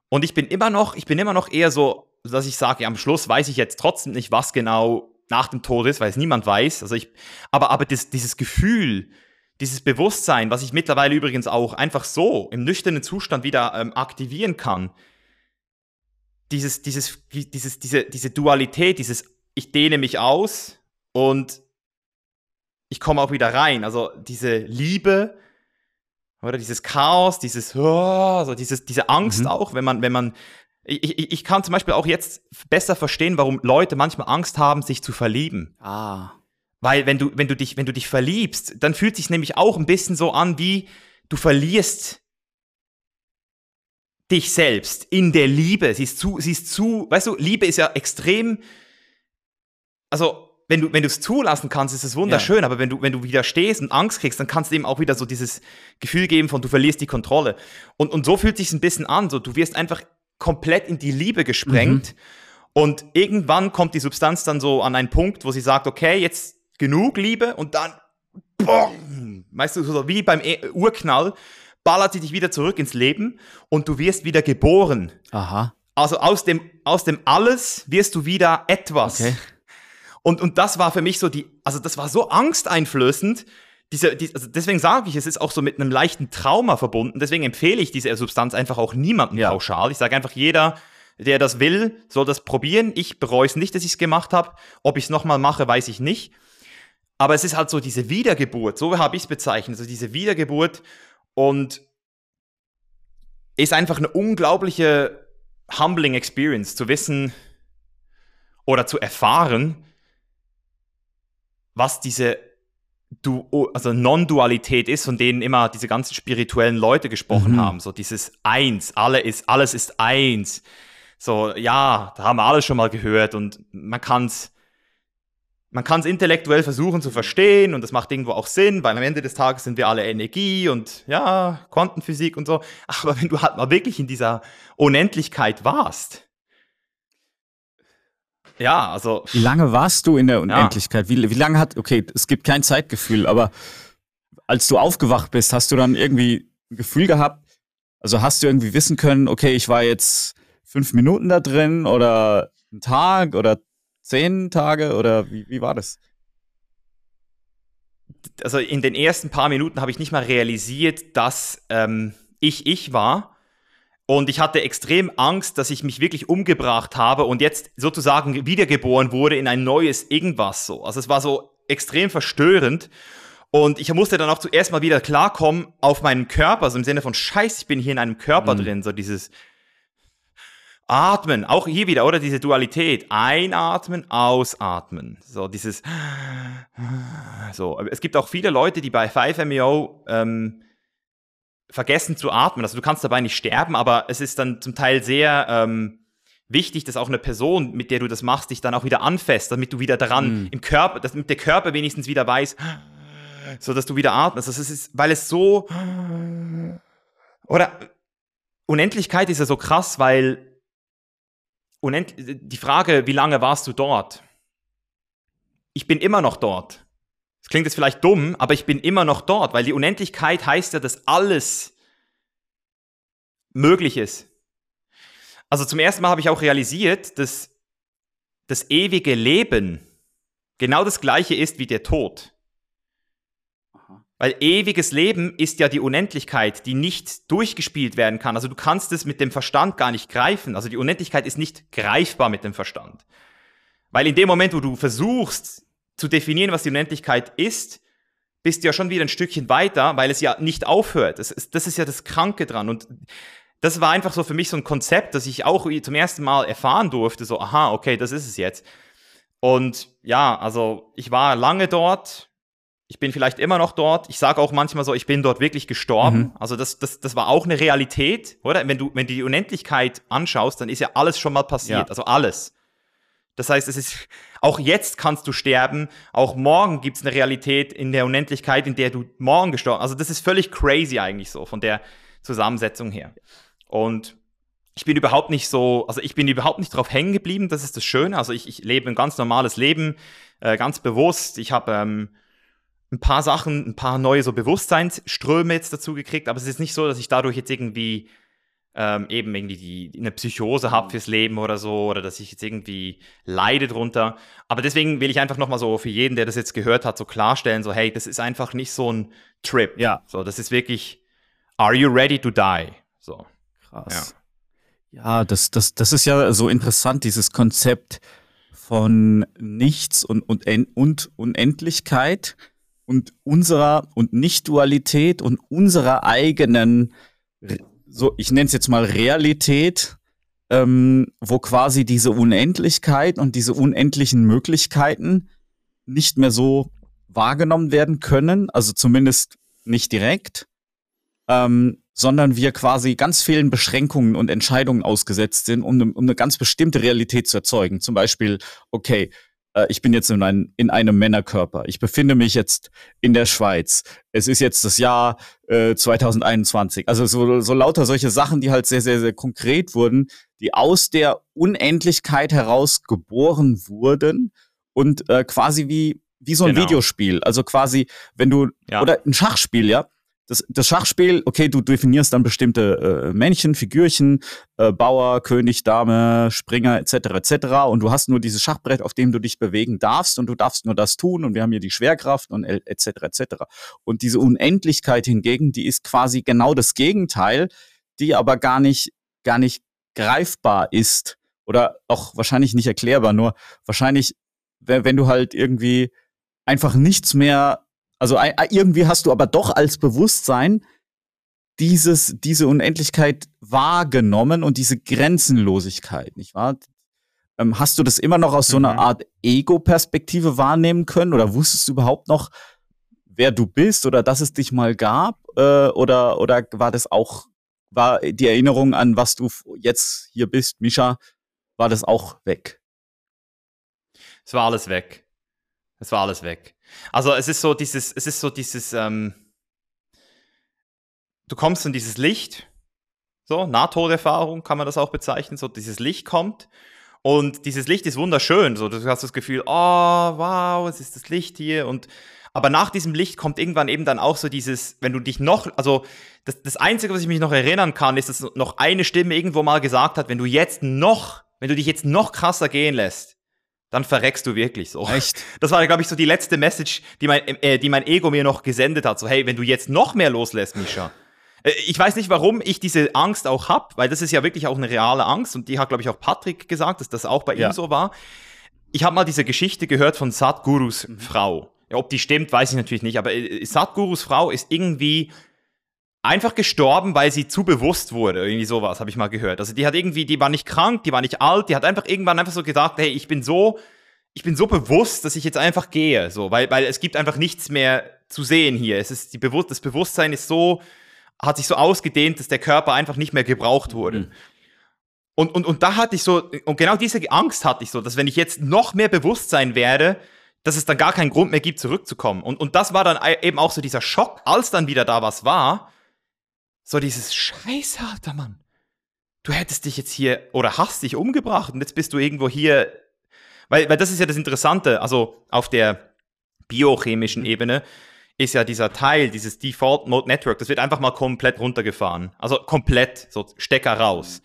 Und ich bin immer noch, ich bin immer noch eher so dass ich sage, am Schluss weiß ich jetzt trotzdem nicht, was genau nach dem Tod ist, weil es niemand weiß. Also ich, aber, aber das, dieses Gefühl, dieses Bewusstsein, was ich mittlerweile übrigens auch einfach so im nüchternen Zustand wieder ähm, aktivieren kann, dieses, dieses, dieses, diese, diese Dualität, dieses, ich dehne mich aus und ich komme auch wieder rein. Also diese Liebe oder dieses Chaos, dieses, oh, so dieses, diese Angst mhm. auch, wenn man, wenn man ich, ich, ich kann zum Beispiel auch jetzt besser verstehen, warum Leute manchmal Angst haben, sich zu verlieben. Ah. Weil wenn du, wenn du dich, wenn du dich verliebst, dann fühlt sich nämlich auch ein bisschen so an, wie du verlierst dich selbst in der Liebe. Sie ist zu, sie ist zu, weißt du, Liebe ist ja extrem, also wenn du, wenn du es zulassen kannst, ist es wunderschön, ja. aber wenn du, wenn du wieder stehst und Angst kriegst, dann kannst du eben auch wieder so dieses Gefühl geben von, du verlierst die Kontrolle. Und, und so fühlt sich ein bisschen an, so, du wirst einfach komplett in die Liebe gesprengt. Mhm. Und irgendwann kommt die Substanz dann so an einen Punkt, wo sie sagt, okay, jetzt genug Liebe und dann, boom, weißt du, so wie beim e Urknall, ballert sie dich wieder zurück ins Leben und du wirst wieder geboren. Aha. Also aus dem, aus dem Alles wirst du wieder etwas. Okay. Und, und das war für mich so die, also das war so angsteinflößend. Diese, die, also deswegen sage ich, es ist auch so mit einem leichten Trauma verbunden. Deswegen empfehle ich diese Substanz einfach auch niemandem ja. pauschal. Ich sage einfach, jeder, der das will, soll das probieren. Ich bereue es nicht, dass ich es gemacht habe. Ob ich es nochmal mache, weiß ich nicht. Aber es ist halt so diese Wiedergeburt, so habe ich es bezeichnet, also diese Wiedergeburt und ist einfach eine unglaubliche humbling Experience, zu wissen oder zu erfahren, was diese du also Non-Dualität ist, von denen immer diese ganzen spirituellen Leute gesprochen mhm. haben. So dieses Eins, alle ist, alles ist eins. So, ja, da haben wir alles schon mal gehört und man kann es man kann es intellektuell versuchen zu verstehen und das macht irgendwo auch Sinn, weil am Ende des Tages sind wir alle Energie und ja, Quantenphysik und so. Aber wenn du halt mal wirklich in dieser Unendlichkeit warst, ja, also. Wie lange warst du in der Unendlichkeit? Ja. Wie, wie lange hat, okay, es gibt kein Zeitgefühl, aber als du aufgewacht bist, hast du dann irgendwie ein Gefühl gehabt? Also hast du irgendwie wissen können, okay, ich war jetzt fünf Minuten da drin oder einen Tag oder zehn Tage oder wie, wie war das? Also in den ersten paar Minuten habe ich nicht mal realisiert, dass ähm, ich ich war und ich hatte extrem Angst, dass ich mich wirklich umgebracht habe und jetzt sozusagen wiedergeboren wurde in ein neues irgendwas so. Also es war so extrem verstörend. Und ich musste dann auch zuerst mal wieder klarkommen auf meinen Körper, so im Sinne von Scheiß, ich bin hier in einem Körper mhm. drin, so dieses Atmen, auch hier wieder, oder diese Dualität. Einatmen, ausatmen. So dieses, so. Es gibt auch viele Leute, die bei 5MEO ähm, vergessen zu atmen. Also du kannst dabei nicht sterben, aber es ist dann zum Teil sehr ähm, wichtig, dass auch eine Person, mit der du das machst, dich dann auch wieder anfasst, damit du wieder daran mhm. im Körper, damit der Körper wenigstens wieder weiß, so dass du wieder atmest. Das ist, weil es so oder Unendlichkeit ist ja so krass, weil unend die Frage, wie lange warst du dort? Ich bin immer noch dort. Das klingt jetzt vielleicht dumm, aber ich bin immer noch dort, weil die Unendlichkeit heißt ja, dass alles möglich ist. Also zum ersten Mal habe ich auch realisiert, dass das ewige Leben genau das gleiche ist wie der Tod. Weil ewiges Leben ist ja die Unendlichkeit, die nicht durchgespielt werden kann. Also du kannst es mit dem Verstand gar nicht greifen. Also die Unendlichkeit ist nicht greifbar mit dem Verstand. Weil in dem Moment, wo du versuchst, zu definieren, was die Unendlichkeit ist, bist du ja schon wieder ein Stückchen weiter, weil es ja nicht aufhört. Das ist, das ist ja das Kranke dran. Und das war einfach so für mich so ein Konzept, das ich auch zum ersten Mal erfahren durfte. So, aha, okay, das ist es jetzt. Und ja, also ich war lange dort. Ich bin vielleicht immer noch dort. Ich sage auch manchmal so, ich bin dort wirklich gestorben. Mhm. Also das, das, das war auch eine Realität, oder? Wenn du, wenn du die Unendlichkeit anschaust, dann ist ja alles schon mal passiert. Ja. Also alles. Das heißt, es ist, auch jetzt kannst du sterben, auch morgen gibt es eine Realität in der Unendlichkeit, in der du morgen gestorben Also das ist völlig crazy eigentlich so von der Zusammensetzung her. Und ich bin überhaupt nicht so, also ich bin überhaupt nicht drauf hängen geblieben, das ist das Schöne. Also ich, ich lebe ein ganz normales Leben, äh, ganz bewusst. Ich habe ähm, ein paar Sachen, ein paar neue so Bewusstseinsströme jetzt dazu gekriegt, aber es ist nicht so, dass ich dadurch jetzt irgendwie ähm, eben irgendwie die, eine Psychose habe mhm. fürs Leben oder so, oder dass ich jetzt irgendwie leide drunter. Aber deswegen will ich einfach nochmal so für jeden, der das jetzt gehört hat, so klarstellen, so hey, das ist einfach nicht so ein Trip. Ja. So, das ist wirklich, are you ready to die? So. Krass. Ja, ja das, das, das ist ja so interessant, dieses Konzept von Nichts und, und, und Unendlichkeit und unserer und Nicht-Dualität und unserer eigenen so, ich nenne es jetzt mal Realität, ähm, wo quasi diese Unendlichkeit und diese unendlichen Möglichkeiten nicht mehr so wahrgenommen werden können, also zumindest nicht direkt, ähm, sondern wir quasi ganz vielen Beschränkungen und Entscheidungen ausgesetzt sind, um, um eine ganz bestimmte Realität zu erzeugen. Zum Beispiel, okay, ich bin jetzt in, ein, in einem Männerkörper. Ich befinde mich jetzt in der Schweiz. Es ist jetzt das Jahr äh, 2021. Also so, so lauter solche Sachen, die halt sehr, sehr, sehr konkret wurden, die aus der Unendlichkeit heraus geboren wurden und äh, quasi wie, wie so ein genau. Videospiel. Also quasi, wenn du, ja. oder ein Schachspiel, ja. Das, das Schachspiel, okay, du definierst dann bestimmte äh, Männchen, Figürchen, äh, Bauer, König, Dame, Springer etc. etc. Und du hast nur dieses Schachbrett, auf dem du dich bewegen darfst und du darfst nur das tun und wir haben hier die Schwerkraft und etc. etc. Und diese Unendlichkeit hingegen, die ist quasi genau das Gegenteil, die aber gar nicht gar nicht greifbar ist oder auch wahrscheinlich nicht erklärbar. Nur wahrscheinlich, wenn, wenn du halt irgendwie einfach nichts mehr also irgendwie hast du aber doch als Bewusstsein dieses, diese Unendlichkeit wahrgenommen und diese Grenzenlosigkeit, nicht wahr? Ähm, hast du das immer noch aus mhm. so einer mhm. Art Ego-Perspektive wahrnehmen können oder wusstest du überhaupt noch, wer du bist oder dass es dich mal gab? Äh, oder, oder war das auch, war die Erinnerung an, was du jetzt hier bist, Misha, war das auch weg? Es war alles weg. Es war alles weg. Also es ist so dieses, es ist so dieses, ähm, du kommst in dieses Licht, so, Nahtoderfahrung kann man das auch bezeichnen, so dieses Licht kommt und dieses Licht ist wunderschön, so, du hast das Gefühl, oh, wow, es ist das Licht hier und aber nach diesem Licht kommt irgendwann eben dann auch so dieses, wenn du dich noch, also das, das Einzige, was ich mich noch erinnern kann, ist, dass noch eine Stimme irgendwo mal gesagt hat, wenn du jetzt noch, wenn du dich jetzt noch krasser gehen lässt, dann verreckst du wirklich so. Echt? Das war, glaube ich, so die letzte Message, die mein, äh, die mein Ego mir noch gesendet hat. So, hey, wenn du jetzt noch mehr loslässt, Misha. Äh, ich weiß nicht, warum ich diese Angst auch hab, weil das ist ja wirklich auch eine reale Angst und die hat, glaube ich, auch Patrick gesagt, dass das auch bei ja. ihm so war. Ich habe mal diese Geschichte gehört von Sadhgurus mhm. Frau. Ja, ob die stimmt, weiß ich natürlich nicht, aber äh, Sadhgurus Frau ist irgendwie einfach gestorben, weil sie zu bewusst wurde. Irgendwie sowas, habe ich mal gehört. Also die hat irgendwie, die war nicht krank, die war nicht alt, die hat einfach irgendwann einfach so gedacht, hey, ich bin so, ich bin so bewusst, dass ich jetzt einfach gehe. So, weil, weil es gibt einfach nichts mehr zu sehen hier. Es ist die Bewusst das Bewusstsein ist so, hat sich so ausgedehnt, dass der Körper einfach nicht mehr gebraucht wurde. Mhm. Und, und, und da hatte ich so, und genau diese Angst hatte ich so, dass wenn ich jetzt noch mehr Bewusstsein werde, dass es dann gar keinen Grund mehr gibt, zurückzukommen. Und, und das war dann eben auch so dieser Schock, als dann wieder da was war, so dieses Scheiße, alter Mann. Du hättest dich jetzt hier oder hast dich umgebracht und jetzt bist du irgendwo hier. Weil, weil das ist ja das Interessante, also auf der biochemischen mhm. Ebene ist ja dieser Teil, dieses Default Mode Network, das wird einfach mal komplett runtergefahren. Also komplett, so Stecker raus.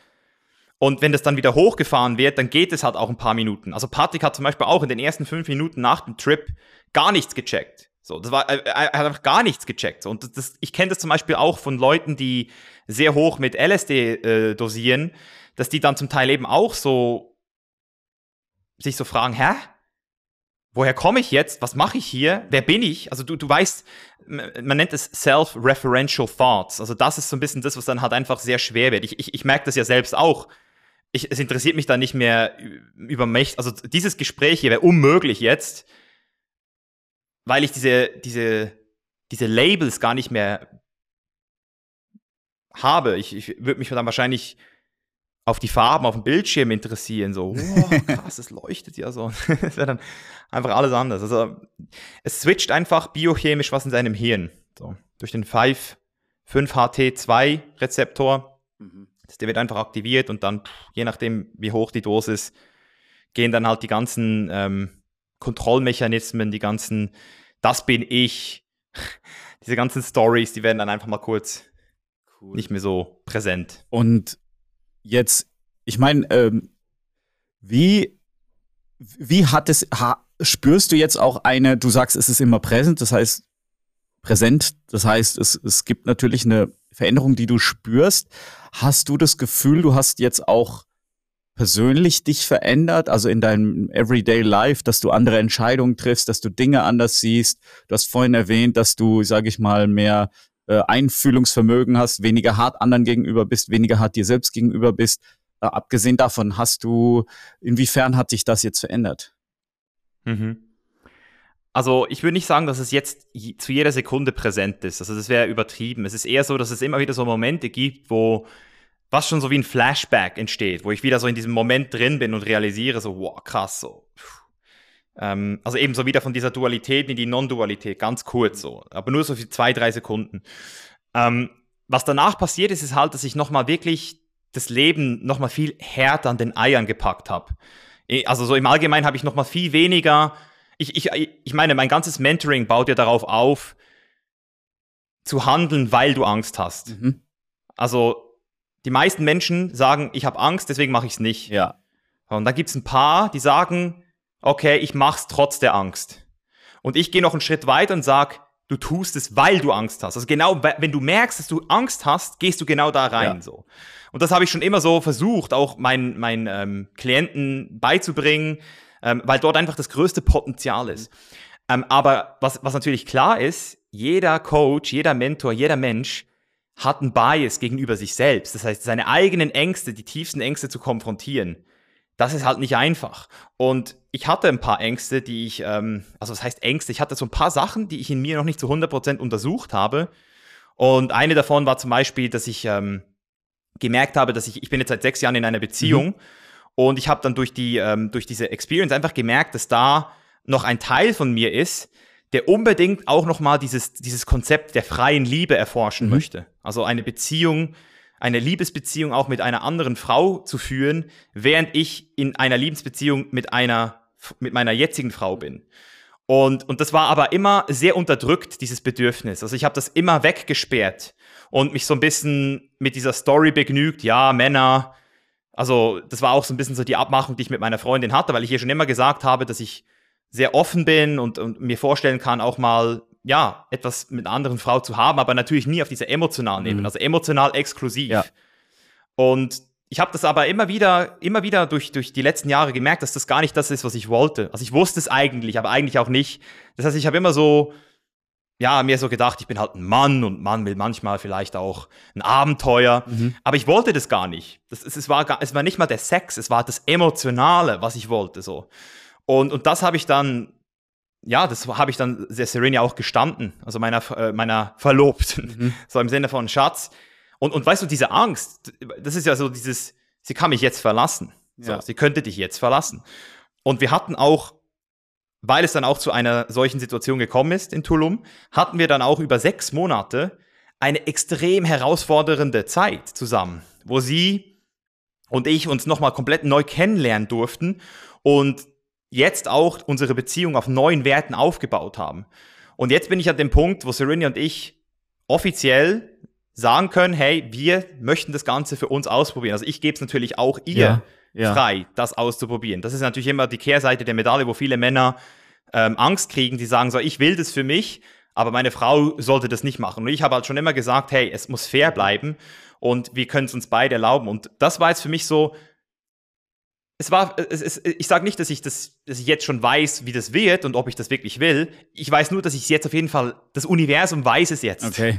Und wenn das dann wieder hochgefahren wird, dann geht es halt auch ein paar Minuten. Also Patrick hat zum Beispiel auch in den ersten fünf Minuten nach dem Trip gar nichts gecheckt. So, das war, er, er hat einfach gar nichts gecheckt. Und das, ich kenne das zum Beispiel auch von Leuten, die sehr hoch mit LSD äh, dosieren, dass die dann zum Teil eben auch so sich so fragen, hä? Woher komme ich jetzt? Was mache ich hier? Wer bin ich? Also du, du weißt, man nennt es Self-Referential Thoughts. Also das ist so ein bisschen das, was dann halt einfach sehr schwer wird. Ich, ich, ich merke das ja selbst auch. Ich, es interessiert mich dann nicht mehr über mich. Also dieses Gespräch hier wäre unmöglich jetzt, weil ich diese, diese, diese Labels gar nicht mehr habe. Ich, ich würde mich dann wahrscheinlich auf die Farben auf dem Bildschirm interessieren. So, wow, krass, es leuchtet ja so. das wäre dann einfach alles anders. Also es switcht einfach biochemisch was in seinem Hirn. So, durch den 5, 5-HT2-Rezeptor. Mhm. Der wird einfach aktiviert und dann, je nachdem, wie hoch die Dosis, gehen dann halt die ganzen ähm, Kontrollmechanismen, die ganzen, das bin ich, diese ganzen Stories, die werden dann einfach mal kurz cool. nicht mehr so präsent. Und jetzt, ich meine, ähm, wie, wie hat es, ha, spürst du jetzt auch eine, du sagst, es ist immer präsent, das heißt, präsent, das heißt, es, es gibt natürlich eine Veränderung, die du spürst. Hast du das Gefühl, du hast jetzt auch persönlich dich verändert, also in deinem Everyday Life, dass du andere Entscheidungen triffst, dass du Dinge anders siehst. Du hast vorhin erwähnt, dass du, sage ich mal, mehr äh, Einfühlungsvermögen hast, weniger hart anderen gegenüber bist, weniger hart dir selbst gegenüber bist. Äh, abgesehen davon, hast du, inwiefern hat sich das jetzt verändert? Mhm. Also ich würde nicht sagen, dass es jetzt zu jeder Sekunde präsent ist. Also das wäre übertrieben. Es ist eher so, dass es immer wieder so Momente gibt, wo was schon so wie ein Flashback entsteht, wo ich wieder so in diesem Moment drin bin und realisiere, so, wow, krass, so. Ähm, also eben so wieder von dieser Dualität in die Non-Dualität, ganz kurz so, aber nur so für zwei, drei Sekunden. Ähm, was danach passiert ist, ist halt, dass ich nochmal wirklich das Leben nochmal viel härter an den Eiern gepackt habe. Also so im Allgemeinen habe ich nochmal viel weniger, ich, ich, ich meine, mein ganzes Mentoring baut ja darauf auf, zu handeln, weil du Angst hast. Mhm. Also die meisten Menschen sagen, ich habe Angst, deswegen mache ich es nicht. Ja. Und dann gibt es ein paar, die sagen, okay, ich mach's trotz der Angst. Und ich gehe noch einen Schritt weiter und sage, du tust es, weil du Angst hast. Also genau, wenn du merkst, dass du Angst hast, gehst du genau da rein. Ja. So. Und das habe ich schon immer so versucht, auch meinen, meinen ähm, Klienten beizubringen, ähm, weil dort einfach das größte Potenzial ist. Ähm, aber was, was natürlich klar ist, jeder Coach, jeder Mentor, jeder Mensch hat einen Bias gegenüber sich selbst. Das heißt, seine eigenen Ängste, die tiefsten Ängste zu konfrontieren, das ist halt nicht einfach. Und ich hatte ein paar Ängste, die ich, ähm, also was heißt Ängste? Ich hatte so ein paar Sachen, die ich in mir noch nicht zu 100% untersucht habe. Und eine davon war zum Beispiel, dass ich ähm, gemerkt habe, dass ich, ich bin jetzt seit sechs Jahren in einer Beziehung mhm. und ich habe dann durch, die, ähm, durch diese Experience einfach gemerkt, dass da noch ein Teil von mir ist, der unbedingt auch nochmal dieses, dieses Konzept der freien Liebe erforschen mhm. möchte. Also eine Beziehung, eine Liebesbeziehung auch mit einer anderen Frau zu führen, während ich in einer Liebesbeziehung mit einer, mit meiner jetzigen Frau bin. Und, und das war aber immer sehr unterdrückt, dieses Bedürfnis. Also ich habe das immer weggesperrt und mich so ein bisschen mit dieser Story begnügt, ja, Männer. Also das war auch so ein bisschen so die Abmachung, die ich mit meiner Freundin hatte, weil ich ihr schon immer gesagt habe, dass ich sehr offen bin und, und mir vorstellen kann, auch mal ja, etwas mit einer anderen Frau zu haben, aber natürlich nie auf dieser emotionalen Ebene, mhm. also emotional exklusiv. Ja. Und ich habe das aber immer wieder, immer wieder durch, durch die letzten Jahre gemerkt, dass das gar nicht das ist, was ich wollte. Also ich wusste es eigentlich, aber eigentlich auch nicht. Das heißt, ich habe immer so, ja, mir so gedacht, ich bin halt ein Mann und Mann will manchmal vielleicht auch ein Abenteuer. Mhm. Aber ich wollte das gar nicht. Das, es, es, war gar, es war nicht mal der Sex, es war das Emotionale, was ich wollte. So. Und, und das habe ich dann, ja, das habe ich dann der Serena auch gestanden, also meiner, äh, meiner Verlobten, mhm. so im Sinne von Schatz. Und, und weißt du, diese Angst, das ist ja so dieses, sie kann mich jetzt verlassen. So, ja. Sie könnte dich jetzt verlassen. Und wir hatten auch, weil es dann auch zu einer solchen Situation gekommen ist in Tulum, hatten wir dann auch über sechs Monate eine extrem herausfordernde Zeit zusammen, wo sie und ich uns nochmal komplett neu kennenlernen durften. Und jetzt auch unsere Beziehung auf neuen Werten aufgebaut haben. Und jetzt bin ich an dem Punkt, wo Serena und ich offiziell sagen können, hey, wir möchten das Ganze für uns ausprobieren. Also ich gebe es natürlich auch ihr ja, ja. frei, das auszuprobieren. Das ist natürlich immer die Kehrseite der Medaille, wo viele Männer ähm, Angst kriegen, die sagen so, ich will das für mich, aber meine Frau sollte das nicht machen. Und ich habe halt schon immer gesagt, hey, es muss fair bleiben und wir können es uns beide erlauben. Und das war jetzt für mich so es war, es, es, ich sage nicht, dass ich das, dass ich jetzt schon weiß, wie das wird und ob ich das wirklich will. Ich weiß nur, dass ich es jetzt auf jeden Fall, das Universum weiß es jetzt. Okay.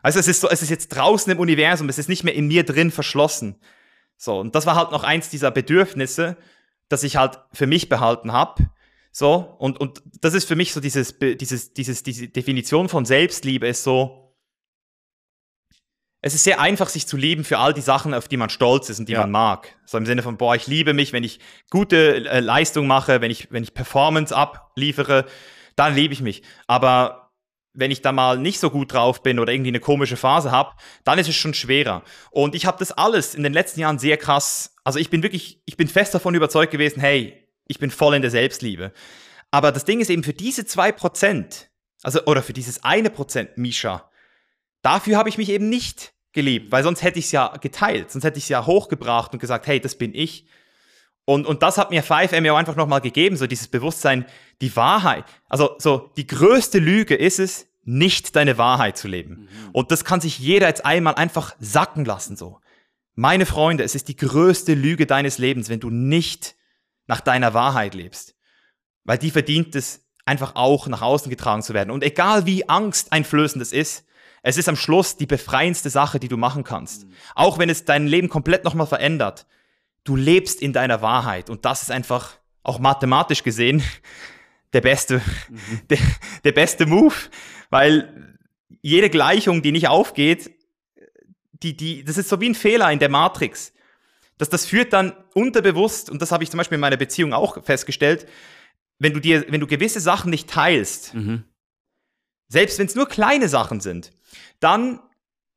Also es ist so, es ist jetzt draußen im Universum, es ist nicht mehr in mir drin verschlossen. So, und das war halt noch eins dieser Bedürfnisse, das ich halt für mich behalten habe. So, und, und das ist für mich so dieses, dieses, dieses, diese Definition von Selbstliebe ist so, es ist sehr einfach, sich zu lieben für all die Sachen, auf die man stolz ist und die ja. man mag. So im Sinne von, boah, ich liebe mich, wenn ich gute äh, Leistung mache, wenn ich, wenn ich Performance abliefere, dann liebe ich mich. Aber wenn ich da mal nicht so gut drauf bin oder irgendwie eine komische Phase habe, dann ist es schon schwerer. Und ich habe das alles in den letzten Jahren sehr krass, also ich bin wirklich, ich bin fest davon überzeugt gewesen, hey, ich bin voll in der Selbstliebe. Aber das Ding ist eben für diese zwei Prozent, also, oder für dieses eine Prozent, Misha, Dafür habe ich mich eben nicht geliebt, weil sonst hätte ich es ja geteilt, sonst hätte ich es ja hochgebracht und gesagt, hey, das bin ich. Und, und das hat mir 5M einfach nochmal gegeben, so dieses Bewusstsein, die Wahrheit. Also so die größte Lüge ist es, nicht deine Wahrheit zu leben. Mhm. Und das kann sich jeder jetzt einmal einfach sacken lassen, so. Meine Freunde, es ist die größte Lüge deines Lebens, wenn du nicht nach deiner Wahrheit lebst. Weil die verdient es, einfach auch nach außen getragen zu werden. Und egal wie angsteinflößend es ist, es ist am Schluss die befreiendste Sache, die du machen kannst. Mhm. Auch wenn es dein Leben komplett nochmal verändert. Du lebst in deiner Wahrheit und das ist einfach auch mathematisch gesehen der beste, mhm. der, der beste Move, weil jede Gleichung, die nicht aufgeht, die, die, das ist so wie ein Fehler in der Matrix. Das, das führt dann unterbewusst, und das habe ich zum Beispiel in meiner Beziehung auch festgestellt, wenn du dir, wenn du gewisse Sachen nicht teilst, mhm. selbst wenn es nur kleine Sachen sind, dann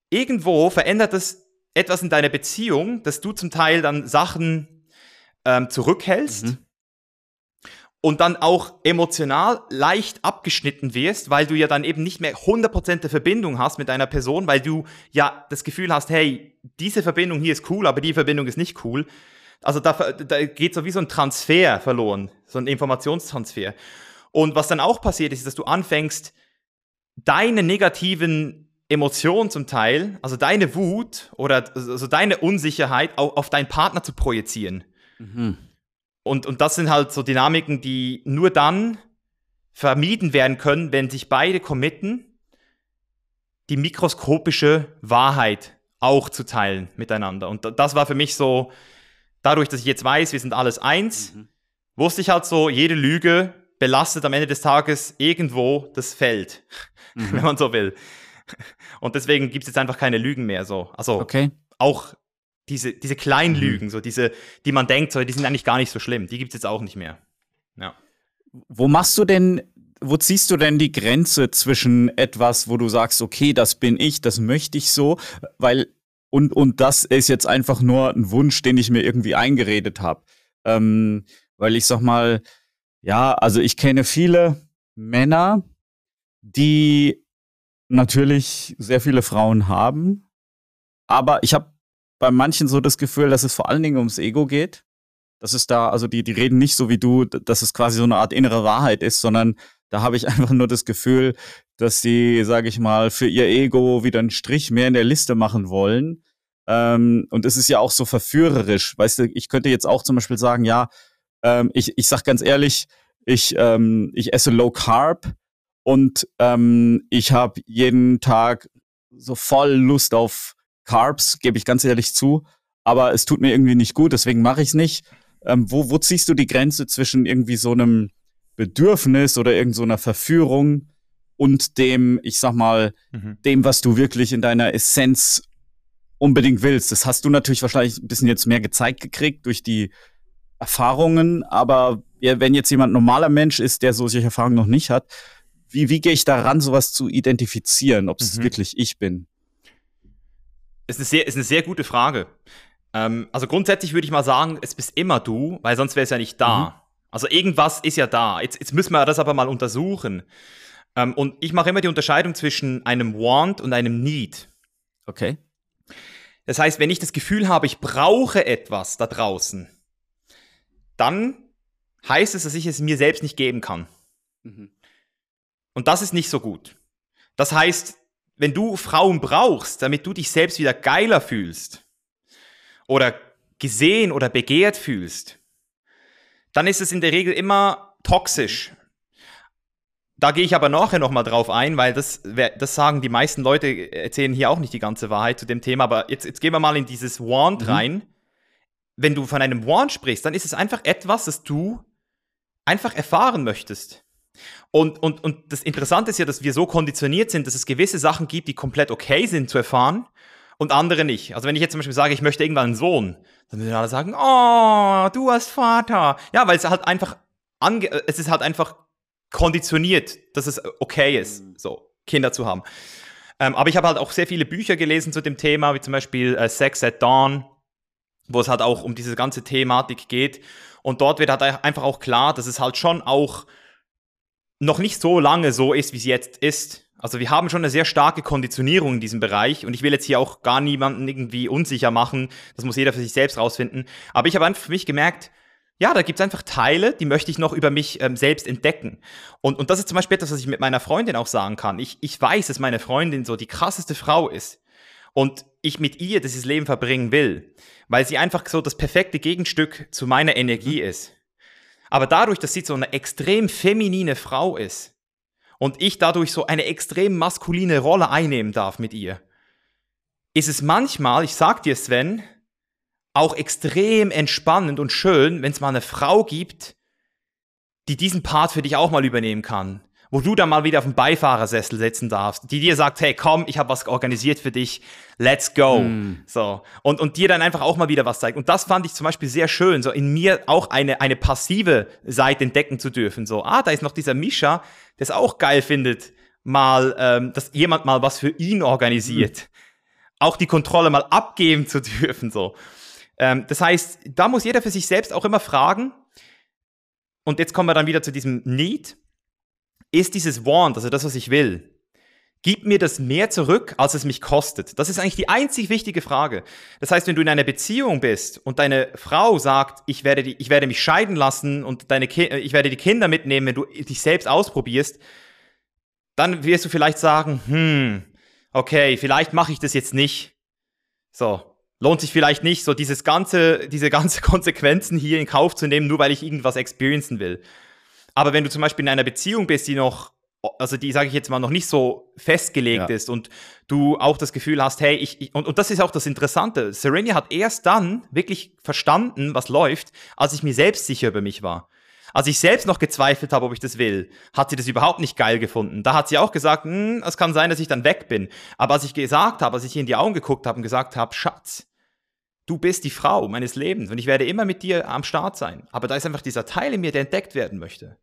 irgendwo verändert es etwas in deiner Beziehung, dass du zum Teil dann Sachen ähm, zurückhältst. Mhm. und dann auch emotional leicht abgeschnitten wirst, weil du ja dann eben nicht mehr 100% der Verbindung hast mit einer Person, weil du ja das Gefühl hast, hey, diese Verbindung hier ist cool, aber die Verbindung ist nicht cool. Also da, da geht so wie so ein Transfer verloren, so ein Informationstransfer. Und was dann auch passiert ist, ist, dass du anfängst, deine negativen Emotionen zum Teil, also deine Wut oder also deine Unsicherheit auf, auf deinen Partner zu projizieren. Mhm. Und, und das sind halt so Dynamiken, die nur dann vermieden werden können, wenn sich beide committen, die mikroskopische Wahrheit auch zu teilen miteinander. Und das war für mich so, dadurch, dass ich jetzt weiß, wir sind alles eins, mhm. wusste ich halt so, jede Lüge belastet am Ende des Tages irgendwo das Feld, mhm. wenn man so will. Und deswegen gibt es jetzt einfach keine Lügen mehr so. Also okay. auch diese, diese kleinen mhm. Lügen, so diese, die man denkt, so, die sind eigentlich gar nicht so schlimm. Die gibt es jetzt auch nicht mehr. Ja. Wo machst du denn, wo ziehst du denn die Grenze zwischen etwas, wo du sagst, okay, das bin ich, das möchte ich so, weil und, und das ist jetzt einfach nur ein Wunsch, den ich mir irgendwie eingeredet habe. Ähm, weil ich sag mal, ja, also ich kenne viele Männer, die natürlich sehr viele Frauen haben, aber ich habe bei manchen so das Gefühl, dass es vor allen Dingen ums Ego geht. Das ist da, also die, die reden nicht so wie du, dass es quasi so eine Art innere Wahrheit ist, sondern da habe ich einfach nur das Gefühl, dass die, sage ich mal, für ihr Ego wieder einen Strich mehr in der Liste machen wollen. Ähm, und es ist ja auch so verführerisch. Weißt du, ich könnte jetzt auch zum Beispiel sagen, ja, ähm, ich, ich sag ganz ehrlich, ich, ähm, ich esse Low Carb und ähm, ich habe jeden Tag so voll Lust auf Carbs, gebe ich ganz ehrlich zu, aber es tut mir irgendwie nicht gut, deswegen mache ich es nicht. Ähm, wo, wo ziehst du die Grenze zwischen irgendwie so einem Bedürfnis oder irgendeiner so Verführung und dem, ich sag mal, mhm. dem, was du wirklich in deiner Essenz unbedingt willst? Das hast du natürlich wahrscheinlich ein bisschen jetzt mehr gezeigt gekriegt durch die Erfahrungen, aber wenn jetzt jemand normaler Mensch ist, der solche Erfahrungen noch nicht hat, wie, wie gehe ich daran, sowas zu identifizieren, ob es mhm. wirklich ich bin? ist eine sehr, ist eine sehr gute Frage. Ähm, also grundsätzlich würde ich mal sagen, es bist immer du, weil sonst wäre es ja nicht da. Mhm. Also irgendwas ist ja da. Jetzt, jetzt müssen wir das aber mal untersuchen. Ähm, und ich mache immer die Unterscheidung zwischen einem Want und einem Need. Okay. Das heißt, wenn ich das Gefühl habe, ich brauche etwas da draußen, dann heißt es, dass ich es mir selbst nicht geben kann. Mhm. Und das ist nicht so gut. Das heißt, wenn du Frauen brauchst, damit du dich selbst wieder geiler fühlst oder gesehen oder begehrt fühlst, dann ist es in der Regel immer toxisch. Da gehe ich aber nachher nochmal drauf ein, weil das, das sagen die meisten Leute, erzählen hier auch nicht die ganze Wahrheit zu dem Thema. Aber jetzt, jetzt gehen wir mal in dieses Want mhm. rein. Wenn du von einem Want sprichst, dann ist es einfach etwas, das du einfach erfahren möchtest. Und, und, und das Interessante ist ja, dass wir so konditioniert sind, dass es gewisse Sachen gibt, die komplett okay sind zu erfahren und andere nicht. Also wenn ich jetzt zum Beispiel sage, ich möchte irgendwann einen Sohn, dann würden alle sagen, oh, du hast Vater. Ja, weil es halt einfach, ange es ist halt einfach konditioniert, dass es okay ist, so Kinder zu haben. Ähm, aber ich habe halt auch sehr viele Bücher gelesen zu dem Thema, wie zum Beispiel äh, Sex at Dawn, wo es halt auch um diese ganze Thematik geht. Und dort wird halt einfach auch klar, dass es halt schon auch noch nicht so lange so ist, wie es jetzt ist. Also wir haben schon eine sehr starke Konditionierung in diesem Bereich und ich will jetzt hier auch gar niemanden irgendwie unsicher machen. Das muss jeder für sich selbst rausfinden. Aber ich habe einfach für mich gemerkt, ja, da gibt es einfach Teile, die möchte ich noch über mich ähm, selbst entdecken. Und, und das ist zum Beispiel etwas, was ich mit meiner Freundin auch sagen kann. Ich, ich weiß, dass meine Freundin so die krasseste Frau ist. Und ich mit ihr dieses Leben verbringen will. Weil sie einfach so das perfekte Gegenstück zu meiner Energie ist. Aber dadurch, dass sie so eine extrem feminine Frau ist und ich dadurch so eine extrem maskuline Rolle einnehmen darf mit ihr, ist es manchmal, ich sag dir Sven, auch extrem entspannend und schön, wenn es mal eine Frau gibt, die diesen Part für dich auch mal übernehmen kann wo du dann mal wieder auf dem Beifahrersessel sitzen darfst, die dir sagt, hey, komm, ich habe was organisiert für dich, let's go. Mm. So. Und, und dir dann einfach auch mal wieder was zeigt. Und das fand ich zum Beispiel sehr schön, so in mir auch eine, eine passive Seite entdecken zu dürfen. So, ah, da ist noch dieser Mischa, der es auch geil findet, mal, ähm, dass jemand mal was für ihn organisiert. Mm. Auch die Kontrolle mal abgeben zu dürfen, so. Ähm, das heißt, da muss jeder für sich selbst auch immer fragen, und jetzt kommen wir dann wieder zu diesem Need, ist dieses Want, also das, was ich will, gibt mir das mehr zurück, als es mich kostet? Das ist eigentlich die einzig wichtige Frage. Das heißt, wenn du in einer Beziehung bist und deine Frau sagt, ich werde, die, ich werde mich scheiden lassen und deine Ki ich werde die Kinder mitnehmen, wenn du dich selbst ausprobierst, dann wirst du vielleicht sagen, hm, okay, vielleicht mache ich das jetzt nicht. So, lohnt sich vielleicht nicht, so dieses ganze, diese ganze Konsequenzen hier in Kauf zu nehmen, nur weil ich irgendwas experiencen will. Aber wenn du zum Beispiel in einer Beziehung bist, die noch, also die, sage ich jetzt mal, noch nicht so festgelegt ja. ist und du auch das Gefühl hast, hey, ich, ich und, und das ist auch das Interessante, Serenia hat erst dann wirklich verstanden, was läuft, als ich mir selbst sicher über mich war. Als ich selbst noch gezweifelt habe, ob ich das will, hat sie das überhaupt nicht geil gefunden. Da hat sie auch gesagt, hm, es kann sein, dass ich dann weg bin. Aber als ich gesagt habe, als ich ihr in die Augen geguckt habe und gesagt habe, Schatz, du bist die Frau meines Lebens und ich werde immer mit dir am Start sein. Aber da ist einfach dieser Teil in mir, der entdeckt werden möchte.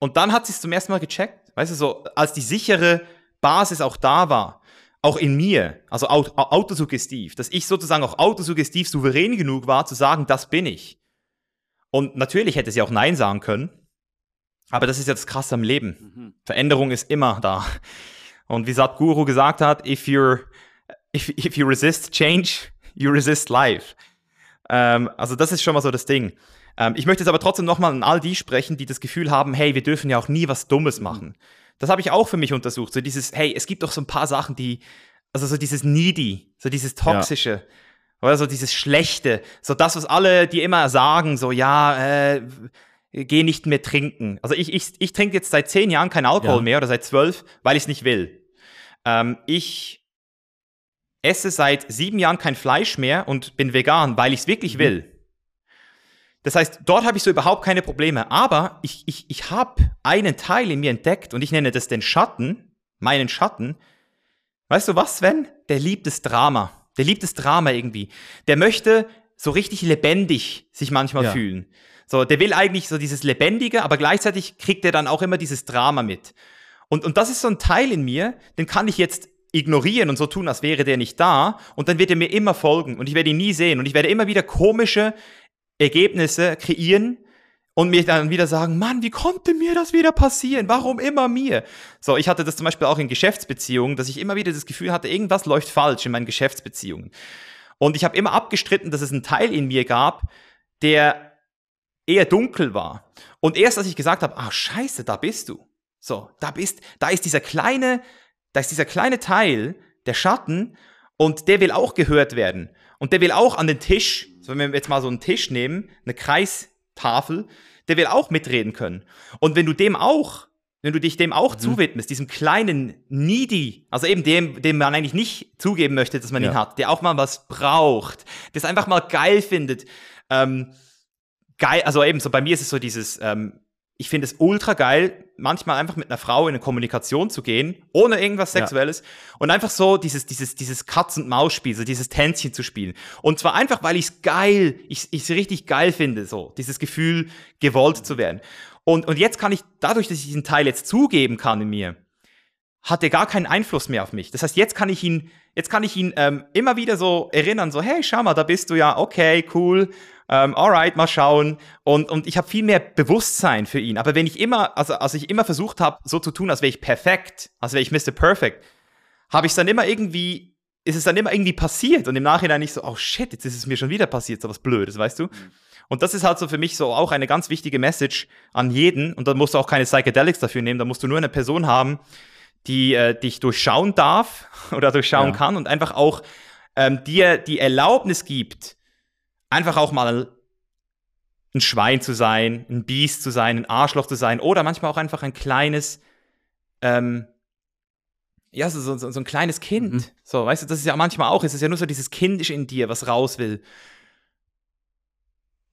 Und dann hat sie es zum ersten Mal gecheckt. Weißt du, so als die sichere Basis auch da war, auch in mir, also autosuggestiv, dass ich sozusagen auch autosuggestiv souverän genug war, zu sagen, das bin ich. Und natürlich hätte sie auch Nein sagen können. Aber das ist ja das Krasse am Leben. Mhm. Veränderung ist immer da. Und wie Sadhguru gesagt hat, if, you're, if, if you resist change, you resist life. Ähm, also das ist schon mal so das Ding. Ähm, ich möchte jetzt aber trotzdem nochmal an all die sprechen, die das Gefühl haben, hey, wir dürfen ja auch nie was Dummes mhm. machen. Das habe ich auch für mich untersucht. So dieses, hey, es gibt doch so ein paar Sachen, die, also so dieses Needy, so dieses Toxische. Ja. Oder so dieses Schlechte, so das, was alle, die immer sagen, so ja, äh, geh nicht mehr trinken. Also ich, ich, ich trinke jetzt seit zehn Jahren keinen Alkohol ja. mehr oder seit zwölf, weil ich es nicht will. Ähm, ich esse seit sieben Jahren kein Fleisch mehr und bin vegan, weil ich es wirklich mhm. will. Das heißt, dort habe ich so überhaupt keine Probleme. Aber ich, ich, ich habe einen Teil in mir entdeckt und ich nenne das den Schatten, meinen Schatten. Weißt du was, Sven? Der liebt das Drama. Der liebt das Drama irgendwie. Der möchte so richtig lebendig sich manchmal ja. fühlen. So, der will eigentlich so dieses Lebendige, aber gleichzeitig kriegt er dann auch immer dieses Drama mit. Und, und das ist so ein Teil in mir, den kann ich jetzt ignorieren und so tun, als wäre der nicht da. Und dann wird er mir immer folgen und ich werde ihn nie sehen. Und ich werde immer wieder komische Ergebnisse kreieren und mir dann wieder sagen, Mann, wie konnte mir das wieder passieren? Warum immer mir? So, ich hatte das zum Beispiel auch in Geschäftsbeziehungen, dass ich immer wieder das Gefühl hatte, irgendwas läuft falsch in meinen Geschäftsbeziehungen. Und ich habe immer abgestritten, dass es einen Teil in mir gab, der eher dunkel war. Und erst als ich gesagt habe, ah, scheiße, da bist du. So, da bist, da ist dieser kleine, da ist dieser kleine Teil, der Schatten, und der will auch gehört werden. Und der will auch an den Tisch, so wenn wir jetzt mal so einen Tisch nehmen, eine Kreistafel, der will auch mitreden können. Und wenn du dem auch, wenn du dich dem auch mhm. zuwidmest, diesem kleinen Needy, also eben dem, dem man eigentlich nicht zugeben möchte, dass man ja. ihn hat, der auch mal was braucht, der es einfach mal geil findet, ähm, geil, also eben so bei mir ist es so dieses, ähm, ich finde es ultra geil, manchmal einfach mit einer Frau in eine Kommunikation zu gehen, ohne irgendwas Sexuelles ja. und einfach so dieses, dieses, dieses Katz-und-Maus-Spiel, so dieses Tänzchen zu spielen. Und zwar einfach, weil ich es geil, ich es richtig geil finde, so dieses Gefühl, gewollt zu werden. Und, und jetzt kann ich, dadurch, dass ich diesen Teil jetzt zugeben kann in mir, hat er gar keinen Einfluss mehr auf mich. Das heißt, jetzt kann ich ihn, jetzt kann ich ihn ähm, immer wieder so erinnern, so, hey, schau mal, da bist du ja, okay, cool ähm, alright, mal schauen. Und, und ich habe viel mehr Bewusstsein für ihn. Aber wenn ich immer, also als ich immer versucht habe, so zu tun, als wäre ich perfekt, als wäre ich Mr. Perfect, habe ich dann immer irgendwie, ist es dann immer irgendwie passiert und im Nachhinein nicht so, oh shit, jetzt ist es mir schon wieder passiert, so was Blödes, weißt du? Mhm. Und das ist halt so für mich so auch eine ganz wichtige Message an jeden. Und da musst du auch keine Psychedelics dafür nehmen, da musst du nur eine Person haben, die äh, dich durchschauen darf oder durchschauen ja. kann und einfach auch ähm, dir die Erlaubnis gibt, einfach auch mal ein Schwein zu sein, ein Biest zu sein, ein Arschloch zu sein oder manchmal auch einfach ein kleines, ähm, ja, so, so, so ein kleines Kind. Mhm. So, weißt du, das ist ja manchmal auch, es ist ja nur so dieses Kindisch in dir, was raus will.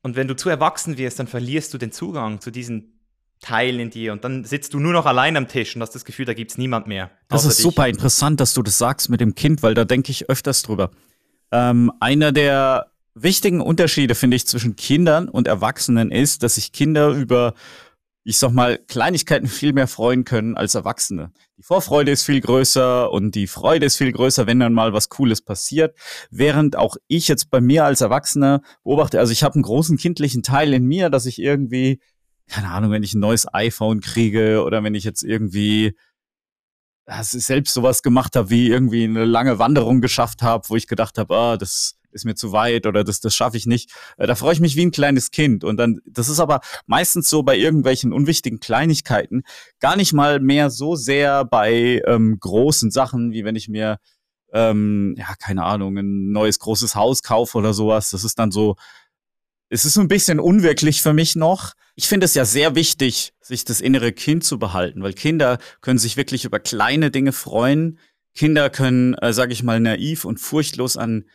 Und wenn du zu erwachsen wirst, dann verlierst du den Zugang zu diesen Teilen in dir und dann sitzt du nur noch allein am Tisch und hast das Gefühl, da gibt es niemand mehr. Das ist dich. super interessant, dass du das sagst mit dem Kind, weil da denke ich öfters drüber. Ähm, einer der wichtigen Unterschiede, finde ich, zwischen Kindern und Erwachsenen ist, dass sich Kinder über ich sag mal, Kleinigkeiten viel mehr freuen können als Erwachsene. Die Vorfreude ist viel größer und die Freude ist viel größer, wenn dann mal was Cooles passiert. Während auch ich jetzt bei mir als Erwachsener beobachte, also ich habe einen großen kindlichen Teil in mir, dass ich irgendwie, keine Ahnung, wenn ich ein neues iPhone kriege oder wenn ich jetzt irgendwie dass ich selbst sowas gemacht habe, wie irgendwie eine lange Wanderung geschafft habe, wo ich gedacht habe, ah, das ist mir zu weit oder das, das schaffe ich nicht. Äh, da freue ich mich wie ein kleines Kind. Und dann, das ist aber meistens so bei irgendwelchen unwichtigen Kleinigkeiten, gar nicht mal mehr so sehr bei ähm, großen Sachen, wie wenn ich mir, ähm, ja, keine Ahnung, ein neues großes Haus kaufe oder sowas. Das ist dann so, es ist so ein bisschen unwirklich für mich noch. Ich finde es ja sehr wichtig, sich das innere Kind zu behalten, weil Kinder können sich wirklich über kleine Dinge freuen. Kinder können, äh, sage ich mal, naiv und furchtlos an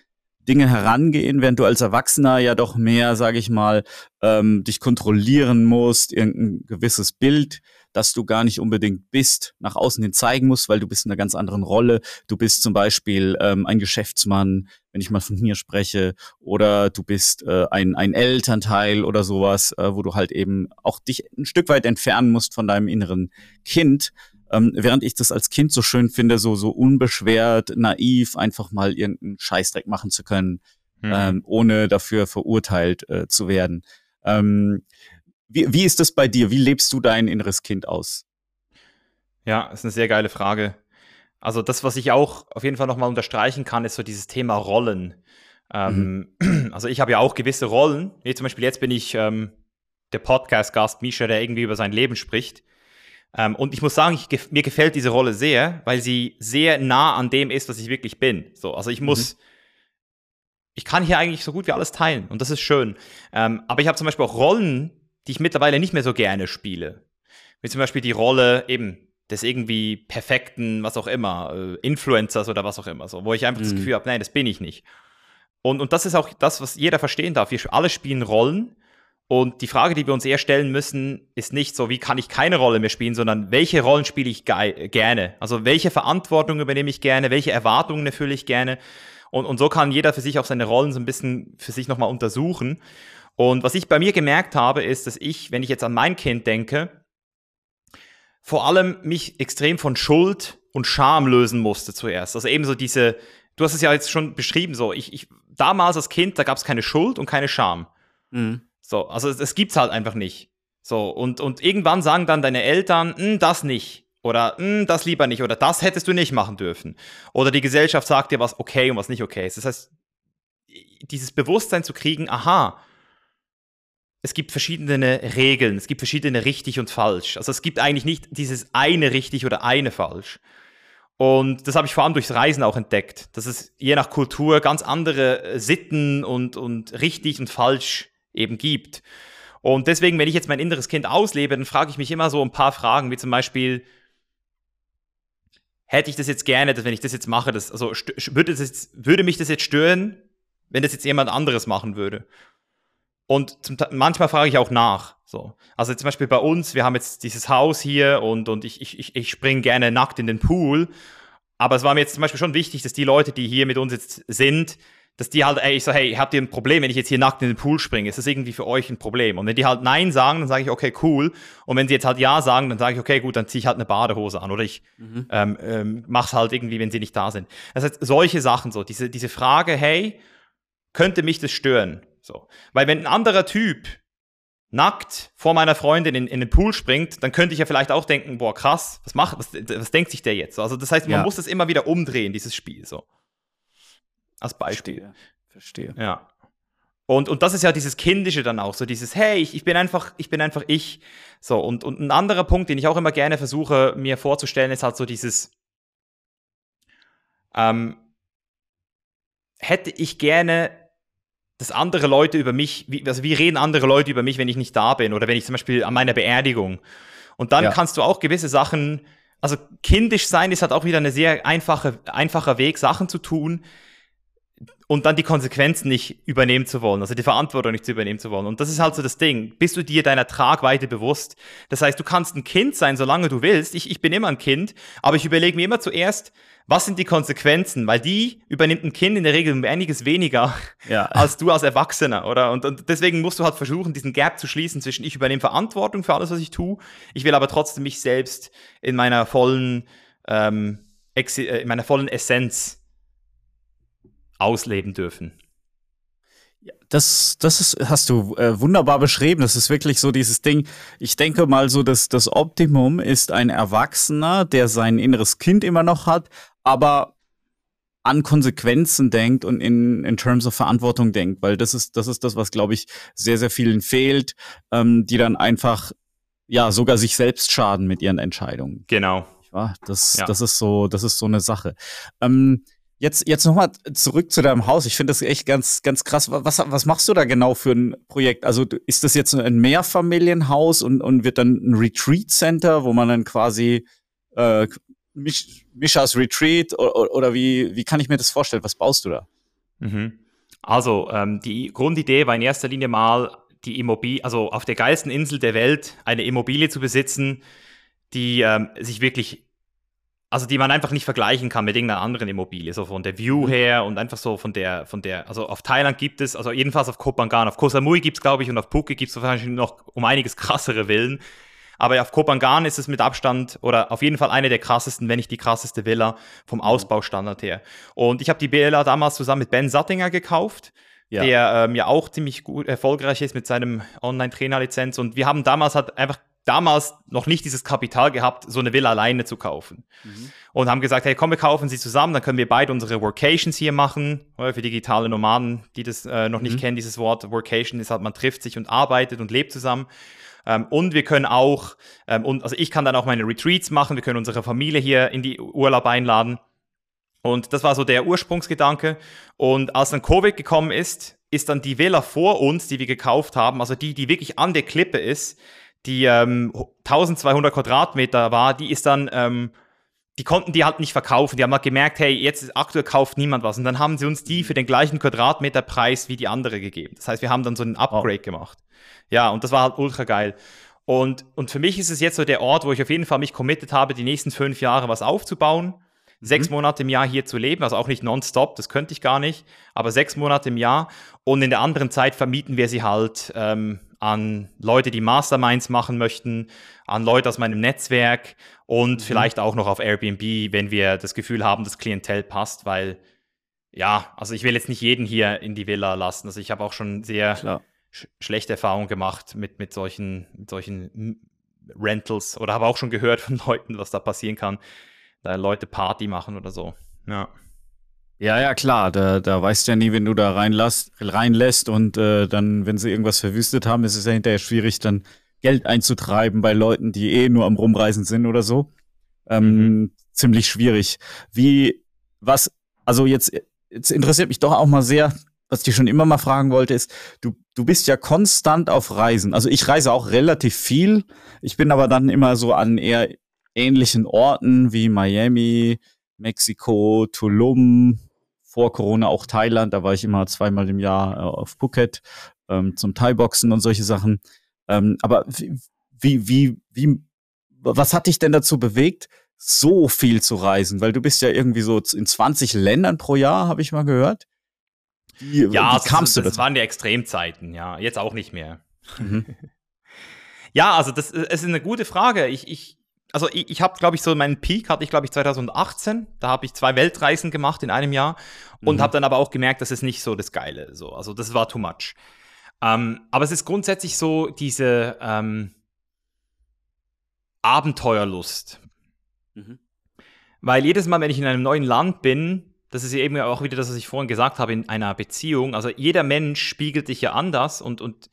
Dinge herangehen, während du als Erwachsener ja doch mehr, sage ich mal, ähm, dich kontrollieren musst, irgendein gewisses Bild, das du gar nicht unbedingt bist, nach außen hin zeigen musst, weil du bist in einer ganz anderen Rolle. Du bist zum Beispiel ähm, ein Geschäftsmann, wenn ich mal von mir spreche, oder du bist äh, ein, ein Elternteil oder sowas, äh, wo du halt eben auch dich ein Stück weit entfernen musst von deinem inneren Kind. Ähm, während ich das als Kind so schön finde, so, so unbeschwert, naiv, einfach mal irgendeinen Scheißdreck machen zu können, mhm. ähm, ohne dafür verurteilt äh, zu werden. Ähm, wie, wie ist das bei dir? Wie lebst du dein inneres Kind aus? Ja, ist eine sehr geile Frage. Also das, was ich auch auf jeden Fall nochmal unterstreichen kann, ist so dieses Thema Rollen. Ähm, mhm. Also ich habe ja auch gewisse Rollen. Wie zum Beispiel jetzt bin ich ähm, der Podcast-Gast Misha, der irgendwie über sein Leben spricht. Ähm, und ich muss sagen, ich, mir gefällt diese Rolle sehr, weil sie sehr nah an dem ist, was ich wirklich bin. So, also ich muss, mhm. ich kann hier eigentlich so gut wie alles teilen und das ist schön. Ähm, aber ich habe zum Beispiel auch Rollen, die ich mittlerweile nicht mehr so gerne spiele. Wie zum Beispiel die Rolle eben des irgendwie perfekten, was auch immer, äh, Influencers oder was auch immer, so, wo ich einfach mhm. das Gefühl habe, nein, das bin ich nicht. Und, und das ist auch das, was jeder verstehen darf. Wir alle spielen Rollen und die Frage, die wir uns eher stellen müssen, ist nicht so, wie kann ich keine Rolle mehr spielen, sondern welche Rollen spiele ich gerne? Also welche Verantwortung übernehme ich gerne? Welche Erwartungen erfülle ich gerne? Und, und so kann jeder für sich auch seine Rollen so ein bisschen für sich nochmal untersuchen. Und was ich bei mir gemerkt habe, ist, dass ich, wenn ich jetzt an mein Kind denke, vor allem mich extrem von Schuld und Scham lösen musste zuerst. Also eben so diese, du hast es ja jetzt schon beschrieben, so, ich, ich damals als Kind, da gab es keine Schuld und keine Scham. Mhm. So, also es, es gibt's halt einfach nicht. So, und, und irgendwann sagen dann deine Eltern, hm, das nicht. Oder hm, das lieber nicht. Oder das hättest du nicht machen dürfen. Oder die Gesellschaft sagt dir, was okay und was nicht okay ist. Das heißt, dieses Bewusstsein zu kriegen, aha, es gibt verschiedene Regeln, es gibt verschiedene richtig und falsch. Also es gibt eigentlich nicht dieses eine richtig oder eine falsch. Und das habe ich vor allem durchs Reisen auch entdeckt, dass es je nach Kultur ganz andere Sitten und, und richtig und falsch eben gibt. Und deswegen, wenn ich jetzt mein inneres Kind auslebe, dann frage ich mich immer so ein paar Fragen, wie zum Beispiel, hätte ich das jetzt gerne, dass wenn ich das jetzt mache, das, also würde, das jetzt, würde mich das jetzt stören, wenn das jetzt jemand anderes machen würde? Und zum, manchmal frage ich auch nach. So. Also zum Beispiel bei uns, wir haben jetzt dieses Haus hier und, und ich, ich, ich springe gerne nackt in den Pool. Aber es war mir jetzt zum Beispiel schon wichtig, dass die Leute, die hier mit uns jetzt sind, dass die halt, ey, ich so, hey, habt ihr ein Problem, wenn ich jetzt hier nackt in den Pool springe? Ist das irgendwie für euch ein Problem? Und wenn die halt Nein sagen, dann sage ich, okay, cool. Und wenn sie jetzt halt Ja sagen, dann sage ich, okay, gut, dann ziehe ich halt eine Badehose an. Oder ich mhm. ähm, ähm, mach's halt irgendwie, wenn sie nicht da sind. Das heißt, solche Sachen so, diese, diese Frage, hey, könnte mich das stören? So. Weil wenn ein anderer Typ nackt vor meiner Freundin in, in den Pool springt, dann könnte ich ja vielleicht auch denken, boah, krass, was macht, was, was denkt sich der jetzt? Also das heißt, man ja. muss das immer wieder umdrehen, dieses Spiel, so. Als Beispiel. Verstehe. Verstehe. Ja. Und, und das ist ja dieses Kindische dann auch, so dieses, hey, ich, ich bin einfach, ich bin einfach ich. So, und, und ein anderer Punkt, den ich auch immer gerne versuche, mir vorzustellen, ist halt so dieses, ähm, hätte ich gerne, dass andere Leute über mich, wie, also wie reden andere Leute über mich, wenn ich nicht da bin oder wenn ich zum Beispiel an meiner Beerdigung. Und dann ja. kannst du auch gewisse Sachen, also kindisch sein ist halt auch wieder eine sehr einfache, einfacher Weg, Sachen zu tun, und dann die Konsequenzen nicht übernehmen zu wollen, also die Verantwortung nicht zu übernehmen zu wollen. Und das ist halt so das Ding. Bist du dir deiner Tragweite bewusst? Das heißt, du kannst ein Kind sein, solange du willst. Ich, ich bin immer ein Kind, aber ich überlege mir immer zuerst, was sind die Konsequenzen? Weil die übernimmt ein Kind in der Regel einiges weniger ja. als du als Erwachsener, oder? Und, und deswegen musst du halt versuchen, diesen Gap zu schließen zwischen ich übernehme Verantwortung für alles, was ich tue. Ich will aber trotzdem mich selbst in meiner vollen, ähm, äh, in meiner vollen Essenz ausleben dürfen. Das, das ist, hast du äh, wunderbar beschrieben. Das ist wirklich so dieses Ding. Ich denke mal so, dass das Optimum ist ein Erwachsener, der sein inneres Kind immer noch hat, aber an Konsequenzen denkt und in, in terms of Verantwortung denkt, weil das ist, das ist das, was, glaube ich, sehr, sehr vielen fehlt, ähm, die dann einfach, ja, sogar sich selbst schaden mit ihren Entscheidungen. Genau. Das, ja. das ist so, das ist so eine Sache. Ähm, Jetzt, jetzt nochmal zurück zu deinem Haus. Ich finde das echt ganz, ganz krass. Was, was machst du da genau für ein Projekt? Also ist das jetzt ein Mehrfamilienhaus und, und wird dann ein Retreat Center, wo man dann quasi äh, Misch, Mischas Retreat oder, oder wie, wie kann ich mir das vorstellen? Was baust du da? Mhm. Also ähm, die Grundidee war in erster Linie mal die Immobilie, also auf der geilsten Insel der Welt eine Immobilie zu besitzen, die ähm, sich wirklich also die man einfach nicht vergleichen kann mit irgendeiner anderen Immobilie, so von der View mhm. her und einfach so von der, von der, also auf Thailand gibt es, also jedenfalls auf Kopangan, auf Koh Samui gibt es, glaube ich, und auf Phuket gibt es wahrscheinlich noch um einiges krassere Villen. Aber auf Kopangan ist es mit Abstand oder auf jeden Fall eine der krassesten, wenn nicht die krasseste Villa vom mhm. Ausbaustandard her. Und ich habe die Villa damals zusammen mit Ben Sattinger gekauft. Ja. der ähm, ja auch ziemlich gut erfolgreich ist mit seinem Online-Trainer-Lizenz. Und wir haben damals halt einfach damals noch nicht dieses Kapital gehabt, so eine Villa alleine zu kaufen. Mhm. Und haben gesagt, hey, komm, wir kaufen sie zusammen, dann können wir beide unsere Workations hier machen. Für digitale Nomaden, die das äh, noch nicht mhm. kennen, dieses Wort Workation ist halt, man trifft sich und arbeitet und lebt zusammen. Ähm, und wir können auch, ähm, und, also ich kann dann auch meine Retreats machen, wir können unsere Familie hier in die Urlaub einladen. Und das war so der Ursprungsgedanke. Und als dann Covid gekommen ist, ist dann die Villa vor uns, die wir gekauft haben, also die, die wirklich an der Klippe ist, die ähm, 1200 Quadratmeter war, die ist dann, ähm, die konnten die halt nicht verkaufen. Die haben halt gemerkt, hey, jetzt aktuell kauft niemand was. Und dann haben sie uns die für den gleichen Quadratmeterpreis wie die andere gegeben. Das heißt, wir haben dann so einen Upgrade oh. gemacht. Ja, und das war halt ultra geil. Und, und für mich ist es jetzt so der Ort, wo ich auf jeden Fall mich committed habe, die nächsten fünf Jahre was aufzubauen. Sechs mhm. Monate im Jahr hier zu leben, also auch nicht nonstop, das könnte ich gar nicht, aber sechs Monate im Jahr. Und in der anderen Zeit vermieten wir sie halt ähm, an Leute, die Masterminds machen möchten, an Leute aus meinem Netzwerk und mhm. vielleicht auch noch auf Airbnb, wenn wir das Gefühl haben, das Klientel passt, weil ja, also ich will jetzt nicht jeden hier in die Villa lassen. Also ich habe auch schon sehr sch schlechte Erfahrungen gemacht mit, mit, solchen, mit solchen Rentals oder habe auch schon gehört von Leuten, was da passieren kann, da Leute Party machen oder so. Ja. Ja, ja, klar. Da, da weißt du ja nie, wenn du da reinlässt, reinlässt und äh, dann, wenn sie irgendwas verwüstet haben, ist es ja hinterher schwierig, dann Geld einzutreiben bei Leuten, die eh nur am Rumreisen sind oder so. Ähm, mhm. Ziemlich schwierig. Wie, was, also jetzt, jetzt interessiert mich doch auch mal sehr, was ich dir schon immer mal fragen wollte, ist, du, du bist ja konstant auf Reisen. Also ich reise auch relativ viel. Ich bin aber dann immer so an eher ähnlichen Orten wie Miami, Mexiko, Tulum, vor Corona auch Thailand, da war ich immer zweimal im Jahr äh, auf Phuket ähm, zum Thai-Boxen und solche Sachen. Ähm, aber wie, wie, wie, was hat dich denn dazu bewegt, so viel zu reisen? Weil du bist ja irgendwie so in 20 Ländern pro Jahr, habe ich mal gehört. Wie, ja, wie kamst das, du das waren die Extremzeiten, ja, jetzt auch nicht mehr. Mhm. ja, also das, es ist eine gute Frage. Ich, ich, also ich, ich habe, glaube ich, so meinen Peak hatte ich, glaube ich, 2018. Da habe ich zwei Weltreisen gemacht in einem Jahr und mhm. habe dann aber auch gemerkt, dass es nicht so das Geile. So, also das war too much. Ähm, aber es ist grundsätzlich so diese ähm, Abenteuerlust. Mhm. Weil jedes Mal, wenn ich in einem neuen Land bin, das ist ja eben auch wieder das, was ich vorhin gesagt habe, in einer Beziehung. Also jeder Mensch spiegelt dich ja anders und, und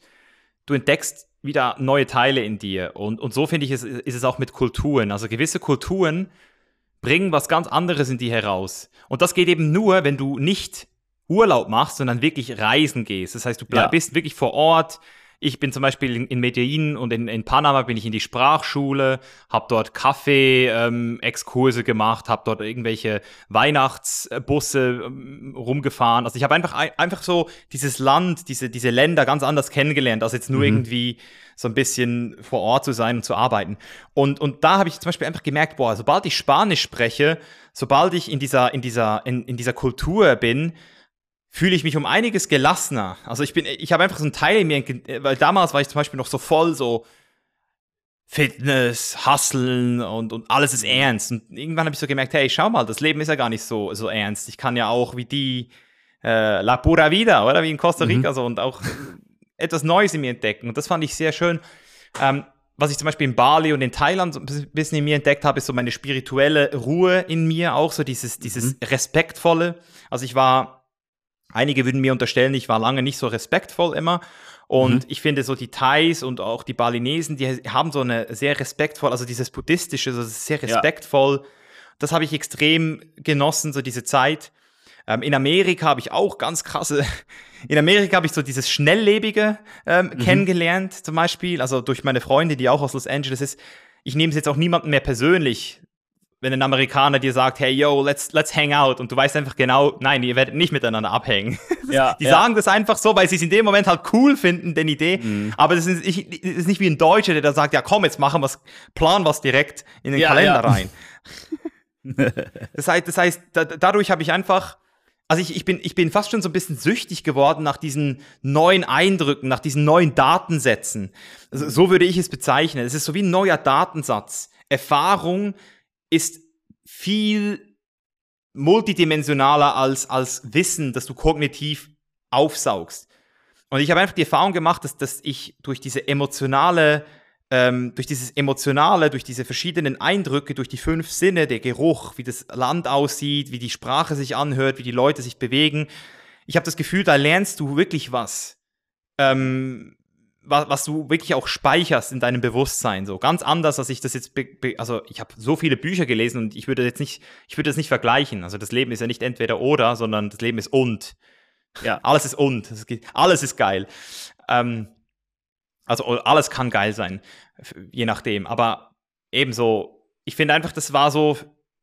du entdeckst wieder neue Teile in dir. Und, und so finde ich, es, ist es auch mit Kulturen. Also gewisse Kulturen bringen was ganz anderes in dir heraus. Und das geht eben nur, wenn du nicht Urlaub machst, sondern wirklich reisen gehst. Das heißt, du bleib, ja. bist wirklich vor Ort ich bin zum Beispiel in, in Medellin und in, in Panama bin ich in die Sprachschule, habe dort Kaffee-Exkurse ähm, gemacht, habe dort irgendwelche Weihnachtsbusse ähm, rumgefahren. Also ich habe einfach, einfach so dieses Land, diese, diese Länder ganz anders kennengelernt, als jetzt nur mhm. irgendwie so ein bisschen vor Ort zu sein und zu arbeiten. Und, und da habe ich zum Beispiel einfach gemerkt, boah, sobald ich Spanisch spreche, sobald ich in dieser, in dieser, in, in dieser Kultur bin, fühle ich mich um einiges gelassener. Also ich bin, ich habe einfach so einen Teil in mir, weil damals war ich zum Beispiel noch so voll so Fitness, Hustlen und, und alles ist mhm. ernst. Und irgendwann habe ich so gemerkt, hey, schau mal, das Leben ist ja gar nicht so, so ernst. Ich kann ja auch wie die äh, La Pura Vida, oder? Wie in Costa Rica mhm. so und auch etwas Neues in mir entdecken. Und das fand ich sehr schön. Ähm, was ich zum Beispiel in Bali und in Thailand so ein bisschen in mir entdeckt habe, ist so meine spirituelle Ruhe in mir, auch so dieses, dieses mhm. Respektvolle. Also ich war Einige würden mir unterstellen, ich war lange nicht so respektvoll immer. Und mhm. ich finde so die Thais und auch die Balinesen, die haben so eine sehr respektvoll, also dieses buddhistische, so sehr respektvoll. Ja. Das habe ich extrem genossen, so diese Zeit. Ähm, in Amerika habe ich auch ganz krasse, in Amerika habe ich so dieses Schnelllebige ähm, mhm. kennengelernt, zum Beispiel, also durch meine Freundin, die auch aus Los Angeles ist. Ich nehme es jetzt auch niemandem mehr persönlich, wenn ein Amerikaner dir sagt, hey, yo, let's, let's hang out und du weißt einfach genau, nein, ihr werdet nicht miteinander abhängen. Ja, die ja. sagen das einfach so, weil sie es in dem Moment halt cool finden, den Idee. Mhm. Aber das ist, ich, das ist, nicht wie ein Deutscher, der da sagt, ja komm, jetzt machen wir plan was direkt in den ja, Kalender rein. das heißt, das heißt da, dadurch habe ich einfach, also ich, ich, bin, ich bin fast schon so ein bisschen süchtig geworden nach diesen neuen Eindrücken, nach diesen neuen Datensätzen. Also, so würde ich es bezeichnen. Es ist so wie ein neuer Datensatz. Erfahrung, ist viel multidimensionaler als, als Wissen, das du kognitiv aufsaugst. Und ich habe einfach die Erfahrung gemacht, dass, dass ich durch diese emotionale, ähm, durch dieses emotionale, durch diese verschiedenen Eindrücke, durch die fünf Sinne, der Geruch, wie das Land aussieht, wie die Sprache sich anhört, wie die Leute sich bewegen, ich habe das Gefühl, da lernst du wirklich was. Ähm, was, was du wirklich auch speicherst in deinem Bewusstsein. So ganz anders, als ich das jetzt, also ich habe so viele Bücher gelesen und ich würde jetzt nicht, ich würde das nicht vergleichen. Also das Leben ist ja nicht entweder oder, sondern das Leben ist und. Ja, alles ist und. Alles ist geil. Ähm, also alles kann geil sein, je nachdem. Aber ebenso, ich finde einfach, das war so,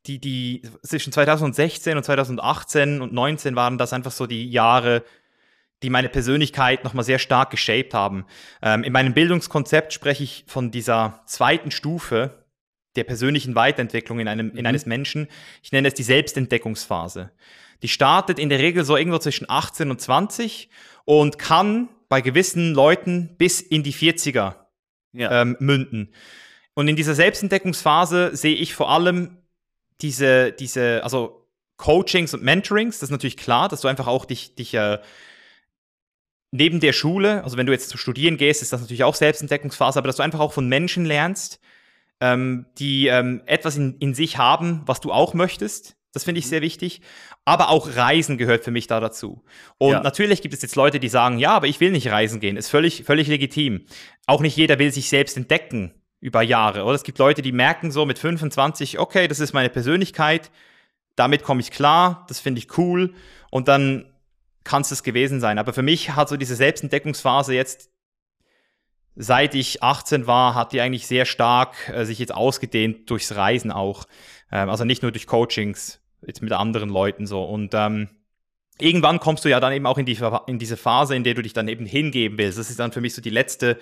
die, die zwischen 2016 und 2018 und 2019 waren das einfach so die Jahre, die meine Persönlichkeit nochmal sehr stark geshaped haben. Ähm, in meinem Bildungskonzept spreche ich von dieser zweiten Stufe der persönlichen Weiterentwicklung in, einem, in mhm. eines Menschen. Ich nenne es die Selbstentdeckungsphase. Die startet in der Regel so irgendwo zwischen 18 und 20 und kann bei gewissen Leuten bis in die 40er ja. ähm, münden. Und in dieser Selbstentdeckungsphase sehe ich vor allem diese, diese, also Coachings und Mentorings, das ist natürlich klar, dass du einfach auch dich, dich äh, neben der Schule, also wenn du jetzt zu studieren gehst, ist das natürlich auch Selbstentdeckungsphase, aber dass du einfach auch von Menschen lernst, ähm, die ähm, etwas in, in sich haben, was du auch möchtest. Das finde ich mhm. sehr wichtig. Aber auch Reisen gehört für mich da dazu. Und ja. natürlich gibt es jetzt Leute, die sagen, ja, aber ich will nicht reisen gehen. Ist völlig, völlig legitim. Auch nicht jeder will sich selbst entdecken über Jahre. Oder es gibt Leute, die merken so mit 25, okay, das ist meine Persönlichkeit. Damit komme ich klar. Das finde ich cool. Und dann kann es das gewesen sein. Aber für mich hat so diese Selbstentdeckungsphase jetzt, seit ich 18 war, hat die eigentlich sehr stark äh, sich jetzt ausgedehnt durchs Reisen auch. Ähm, also nicht nur durch Coachings, jetzt mit anderen Leuten so. Und ähm, irgendwann kommst du ja dann eben auch in, die, in diese Phase, in der du dich dann eben hingeben willst. Das ist dann für mich so die letzte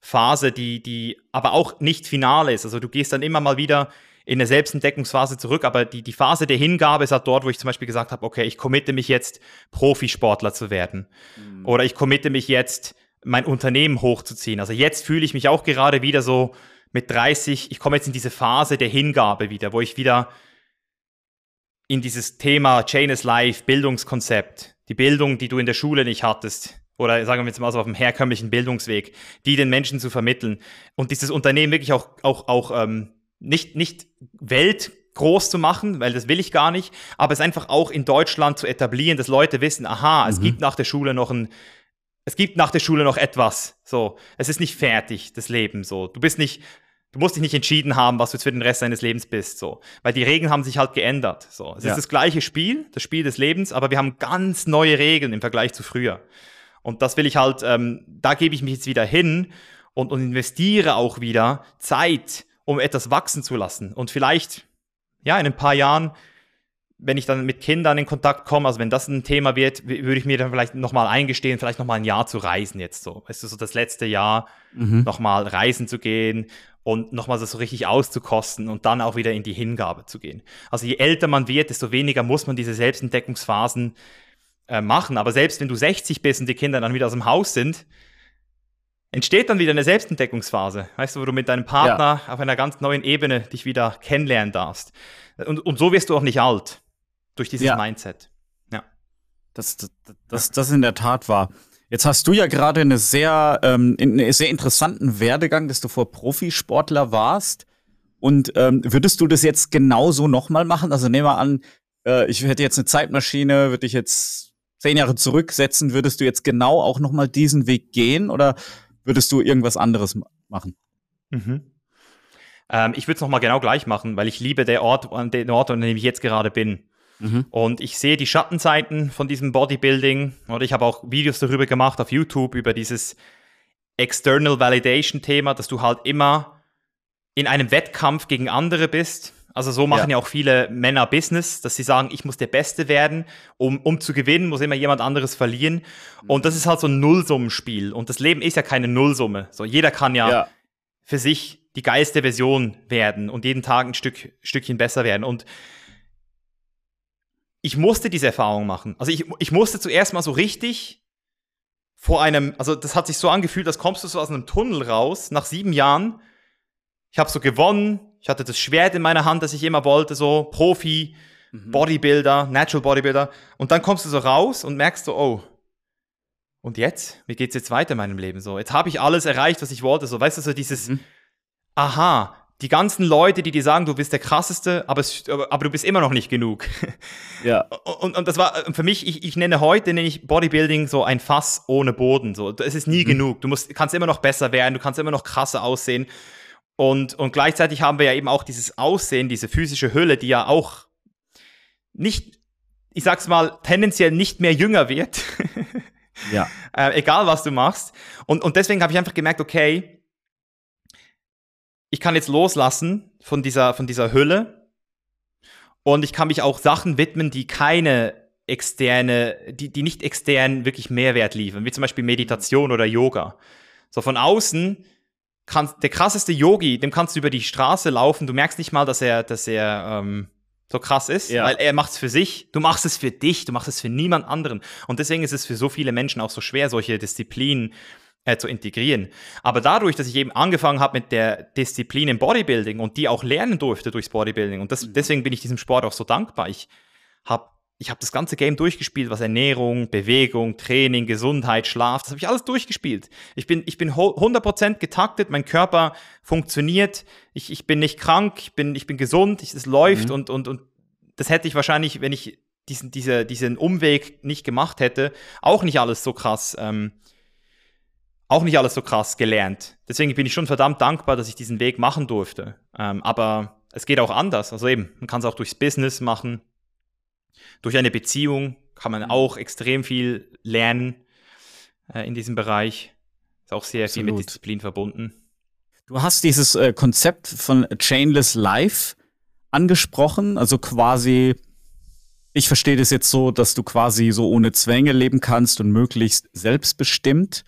Phase, die, die aber auch nicht final ist. Also du gehst dann immer mal wieder in eine Selbstentdeckungsphase zurück, aber die, die Phase der Hingabe ist halt dort, wo ich zum Beispiel gesagt habe, okay, ich committe mich jetzt, Profisportler zu werden. Mhm. Oder ich committe mich jetzt, mein Unternehmen hochzuziehen. Also jetzt fühle ich mich auch gerade wieder so mit 30, ich komme jetzt in diese Phase der Hingabe wieder, wo ich wieder in dieses Thema Chain is Life, Bildungskonzept, die Bildung, die du in der Schule nicht hattest, oder sagen wir jetzt mal so auf dem herkömmlichen Bildungsweg, die den Menschen zu vermitteln und dieses Unternehmen wirklich auch, auch, auch ähm, nicht, nicht weltgroß zu machen, weil das will ich gar nicht, aber es einfach auch in Deutschland zu etablieren, dass Leute wissen, aha, es mhm. gibt nach der Schule noch ein, es gibt nach der Schule noch etwas. So, es ist nicht fertig, das Leben. So, du bist nicht, du musst dich nicht entschieden haben, was du jetzt für den Rest deines Lebens bist. So, weil die Regeln haben sich halt geändert. So, es ja. ist das gleiche Spiel, das Spiel des Lebens, aber wir haben ganz neue Regeln im Vergleich zu früher. Und das will ich halt, ähm, da gebe ich mich jetzt wieder hin und, und investiere auch wieder Zeit, um etwas wachsen zu lassen. Und vielleicht, ja, in ein paar Jahren, wenn ich dann mit Kindern in Kontakt komme, also wenn das ein Thema wird, würde ich mir dann vielleicht nochmal eingestehen, vielleicht nochmal ein Jahr zu reisen jetzt so. Weißt du, so das letzte Jahr mhm. nochmal reisen zu gehen und nochmal so richtig auszukosten und dann auch wieder in die Hingabe zu gehen. Also je älter man wird, desto weniger muss man diese Selbstentdeckungsphasen äh, machen. Aber selbst wenn du 60 bist und die Kinder dann wieder aus dem Haus sind, entsteht dann wieder eine Selbstentdeckungsphase, weißt du, wo du mit deinem Partner ja. auf einer ganz neuen Ebene dich wieder kennenlernen darfst. Und, und so wirst du auch nicht alt durch dieses ja. Mindset. Ja. Das, das, das, das in der Tat war. Jetzt hast du ja gerade eine sehr, ähm, einen sehr interessanten Werdegang, dass du vor Profisportler warst. Und ähm, würdest du das jetzt genauso nochmal machen? Also nehmen wir an, äh, ich hätte jetzt eine Zeitmaschine, würde ich jetzt zehn Jahre zurücksetzen, würdest du jetzt genau auch nochmal diesen Weg gehen oder würdest du irgendwas anderes machen? Mhm. Ähm, ich würde es nochmal genau gleich machen, weil ich liebe den Ort, an den Ort, an dem ich jetzt gerade bin. Mhm. Und ich sehe die Schattenseiten von diesem Bodybuilding. Oder ich habe auch Videos darüber gemacht auf YouTube, über dieses External Validation-Thema, dass du halt immer in einem Wettkampf gegen andere bist. Also so machen ja, ja auch viele Männer Business, dass sie sagen, ich muss der Beste werden. Um, um zu gewinnen, muss immer jemand anderes verlieren. Und das ist halt so ein Nullsummenspiel. Und das Leben ist ja keine Nullsumme. So, jeder kann ja, ja. für sich die geilste Version werden und jeden Tag ein Stück, Stückchen besser werden. Und ich musste diese Erfahrung machen. Also ich, ich musste zuerst mal so richtig vor einem, also das hat sich so angefühlt, als kommst du so aus einem Tunnel raus, nach sieben Jahren. Ich habe so gewonnen, ich hatte das Schwert in meiner Hand, das ich immer wollte, so Profi, mhm. Bodybuilder, Natural Bodybuilder. Und dann kommst du so raus und merkst so, oh, und jetzt? Wie geht's jetzt weiter in meinem Leben? So, jetzt habe ich alles erreicht, was ich wollte. So, weißt du, so dieses, mhm. aha, die ganzen Leute, die dir sagen, du bist der krasseste, aber, es, aber du bist immer noch nicht genug. Ja. Und, und das war für mich, ich, ich nenne heute, nenne ich Bodybuilding so ein Fass ohne Boden. So, es ist nie mhm. genug. Du musst, kannst immer noch besser werden, du kannst immer noch krasser aussehen. Und, und gleichzeitig haben wir ja eben auch dieses Aussehen, diese physische Hülle, die ja auch nicht, ich sag's mal, tendenziell nicht mehr jünger wird. ja. Äh, egal was du machst. Und, und deswegen habe ich einfach gemerkt, okay, ich kann jetzt loslassen von dieser, von dieser Hülle und ich kann mich auch Sachen widmen, die keine externe, die, die nicht extern wirklich Mehrwert liefern, wie zum Beispiel Meditation oder Yoga. So von außen kann der krasseste Yogi, dem kannst du über die Straße laufen, du merkst nicht mal, dass er, dass er ähm, so krass ist, ja. weil er macht es für sich, du machst es für dich, du machst es für niemand anderen. Und deswegen ist es für so viele Menschen auch so schwer, solche Disziplinen äh, zu integrieren. Aber dadurch, dass ich eben angefangen habe mit der Disziplin im Bodybuilding und die auch lernen durfte durchs Bodybuilding und das, mhm. deswegen bin ich diesem Sport auch so dankbar. Ich habe ich hab das ganze Game durchgespielt, was Ernährung, Bewegung, Training, Gesundheit, Schlaf, das habe ich alles durchgespielt. Ich bin, ich bin 100% getaktet, mein Körper funktioniert, ich, ich bin nicht krank, ich bin, ich bin gesund, ich, es läuft mhm. und, und, und das hätte ich wahrscheinlich, wenn ich diesen, diese, diesen Umweg nicht gemacht hätte, auch nicht alles so krass ähm, auch nicht alles so krass gelernt. Deswegen bin ich schon verdammt dankbar, dass ich diesen Weg machen durfte. Ähm, aber es geht auch anders. Also eben, man kann es auch durchs Business machen. Durch eine Beziehung kann man mhm. auch extrem viel lernen äh, in diesem Bereich. Ist auch sehr Absolut. viel mit Disziplin verbunden. Du hast dieses äh, Konzept von Chainless Life angesprochen, also quasi ich verstehe das jetzt so, dass du quasi so ohne Zwänge leben kannst und möglichst selbstbestimmt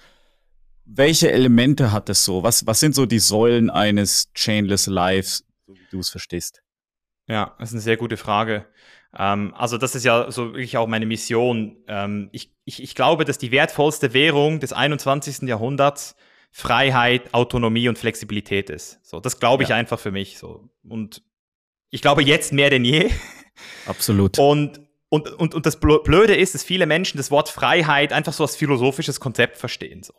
welche Elemente hat es so? Was, was sind so die Säulen eines Chainless Lives, so wie du es verstehst? Ja, das ist eine sehr gute Frage. Ähm, also das ist ja so wirklich auch meine Mission. Ähm, ich, ich, ich glaube, dass die wertvollste Währung des 21. Jahrhunderts Freiheit, Autonomie und Flexibilität ist. So, das glaube ich ja. einfach für mich. So. Und ich glaube jetzt mehr denn je. Absolut. Und, und, und, und das Blöde ist, dass viele Menschen das Wort Freiheit einfach so als philosophisches Konzept verstehen. So.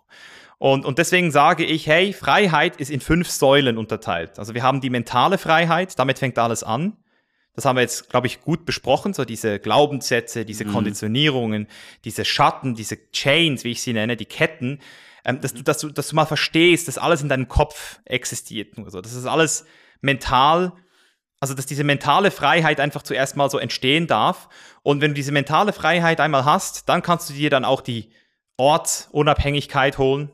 Und, und deswegen sage ich, hey, Freiheit ist in fünf Säulen unterteilt. Also wir haben die mentale Freiheit, damit fängt alles an. Das haben wir jetzt, glaube ich, gut besprochen, so diese Glaubenssätze, diese mhm. Konditionierungen, diese Schatten, diese Chains, wie ich sie nenne, die Ketten, ähm, dass, du, dass, du, dass du mal verstehst, dass alles in deinem Kopf existiert. Nur so. Das ist alles mental, also dass diese mentale Freiheit einfach zuerst mal so entstehen darf. Und wenn du diese mentale Freiheit einmal hast, dann kannst du dir dann auch die Ortsunabhängigkeit holen,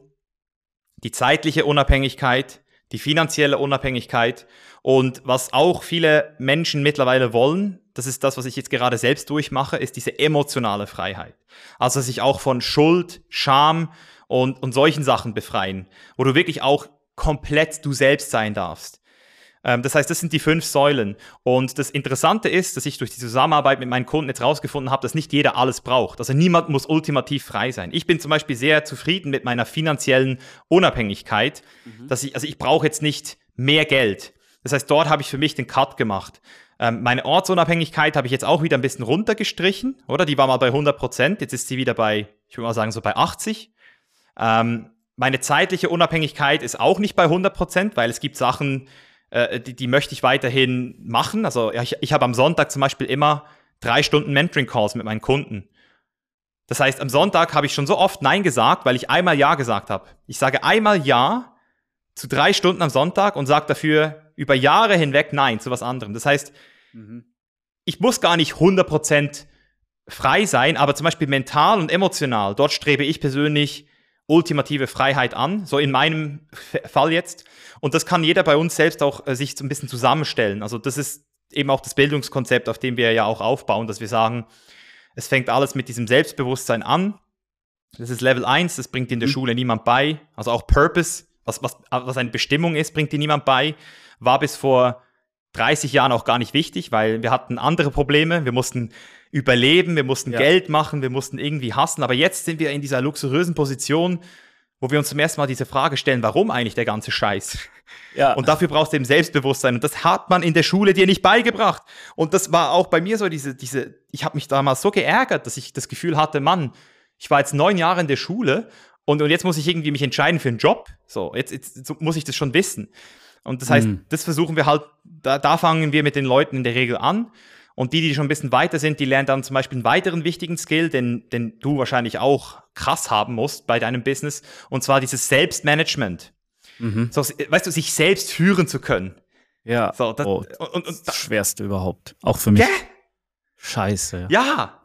die zeitliche Unabhängigkeit, die finanzielle Unabhängigkeit und was auch viele Menschen mittlerweile wollen, das ist das, was ich jetzt gerade selbst durchmache, ist diese emotionale Freiheit. Also sich auch von Schuld, Scham und, und solchen Sachen befreien, wo du wirklich auch komplett du selbst sein darfst. Ähm, das heißt, das sind die fünf Säulen. Und das Interessante ist, dass ich durch die Zusammenarbeit mit meinen Kunden jetzt rausgefunden habe, dass nicht jeder alles braucht. Also niemand muss ultimativ frei sein. Ich bin zum Beispiel sehr zufrieden mit meiner finanziellen Unabhängigkeit, mhm. dass ich, also ich brauche jetzt nicht mehr Geld. Das heißt, dort habe ich für mich den Cut gemacht. Ähm, meine Ortsunabhängigkeit habe ich jetzt auch wieder ein bisschen runtergestrichen, oder? Die war mal bei 100 Prozent, jetzt ist sie wieder bei, ich würde mal sagen, so bei 80. Ähm, meine zeitliche Unabhängigkeit ist auch nicht bei 100 Prozent, weil es gibt Sachen, äh, die, die möchte ich weiterhin machen. Also ich, ich habe am Sonntag zum Beispiel immer drei Stunden Mentoring-Calls mit meinen Kunden. Das heißt, am Sonntag habe ich schon so oft Nein gesagt, weil ich einmal Ja gesagt habe. Ich sage einmal Ja zu drei Stunden am Sonntag und sage dafür über Jahre hinweg Nein zu was anderem. Das heißt, mhm. ich muss gar nicht 100% frei sein, aber zum Beispiel mental und emotional, dort strebe ich persönlich ultimative Freiheit an, so in meinem Fall jetzt. Und das kann jeder bei uns selbst auch äh, sich so ein bisschen zusammenstellen. Also das ist eben auch das Bildungskonzept, auf dem wir ja auch aufbauen, dass wir sagen, es fängt alles mit diesem Selbstbewusstsein an. Das ist Level 1, das bringt in der mhm. Schule niemand bei. Also auch Purpose, was, was, was eine Bestimmung ist, bringt dir niemand bei. War bis vor 30 Jahren auch gar nicht wichtig, weil wir hatten andere Probleme. Wir mussten überleben, wir mussten ja. Geld machen, wir mussten irgendwie hassen. Aber jetzt sind wir in dieser luxuriösen Position, wo wir uns zum ersten Mal diese Frage stellen, warum eigentlich der ganze Scheiß? Ja. Und dafür brauchst du eben Selbstbewusstsein. Und das hat man in der Schule dir nicht beigebracht. Und das war auch bei mir so, diese, diese, ich habe mich damals so geärgert, dass ich das Gefühl hatte, Mann, ich war jetzt neun Jahre in der Schule und, und jetzt muss ich irgendwie mich entscheiden für einen Job. So, jetzt, jetzt muss ich das schon wissen. Und das heißt, mhm. das versuchen wir halt, da, da fangen wir mit den Leuten in der Regel an. Und die, die schon ein bisschen weiter sind, die lernen dann zum Beispiel einen weiteren wichtigen Skill, den, den du wahrscheinlich auch krass haben musst bei deinem Business. Und zwar dieses Selbstmanagement. Mhm. So, weißt du, sich selbst führen zu können. Ja. So, das, oh, und, und, und, das Schwerste überhaupt. Auch für mich. Yeah. Scheiße. Ja.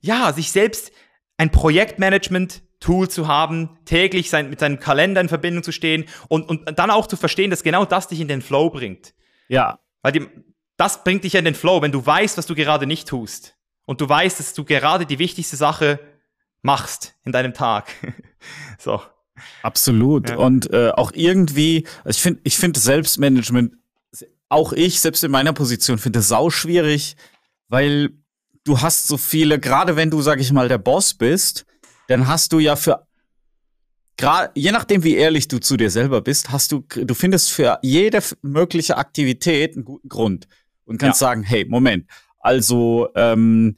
Ja, sich selbst ein Projektmanagement Tool zu haben, täglich sein, mit seinem Kalender in Verbindung zu stehen und, und dann auch zu verstehen, dass genau das dich in den Flow bringt. Ja. Weil die, das bringt dich in den Flow, wenn du weißt, was du gerade nicht tust. Und du weißt, dass du gerade die wichtigste Sache machst in deinem Tag. so. Absolut. Ja. Und äh, auch irgendwie, also ich finde, ich finde Selbstmanagement, auch ich, selbst in meiner Position, finde es sau schwierig, weil du hast so viele, gerade wenn du, sag ich mal, der Boss bist, dann hast du ja für gerade je nachdem wie ehrlich du zu dir selber bist, hast du du findest für jede mögliche Aktivität einen guten Grund und kannst ja. sagen, hey, Moment, also ähm,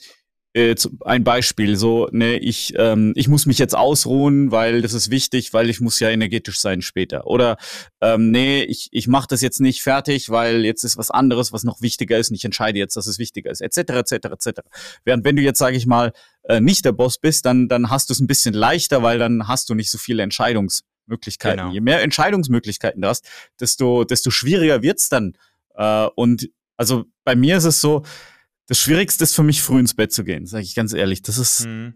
äh, ein Beispiel, so, ne, ich, ähm, ich muss mich jetzt ausruhen, weil das ist wichtig, weil ich muss ja energetisch sein später. Oder ähm, nee, ich, ich mache das jetzt nicht fertig, weil jetzt ist was anderes, was noch wichtiger ist und ich entscheide jetzt, dass es wichtiger ist, etc., etc., etc. Während wenn du jetzt, sage ich mal, äh, nicht der Boss bist, dann, dann hast du es ein bisschen leichter, weil dann hast du nicht so viele Entscheidungsmöglichkeiten. Genau. Je mehr Entscheidungsmöglichkeiten du hast, desto, desto schwieriger wird's dann. Äh, und also bei mir ist es so, das Schwierigste ist für mich, früh ins Bett zu gehen, sage ich ganz ehrlich. Das ist, mhm.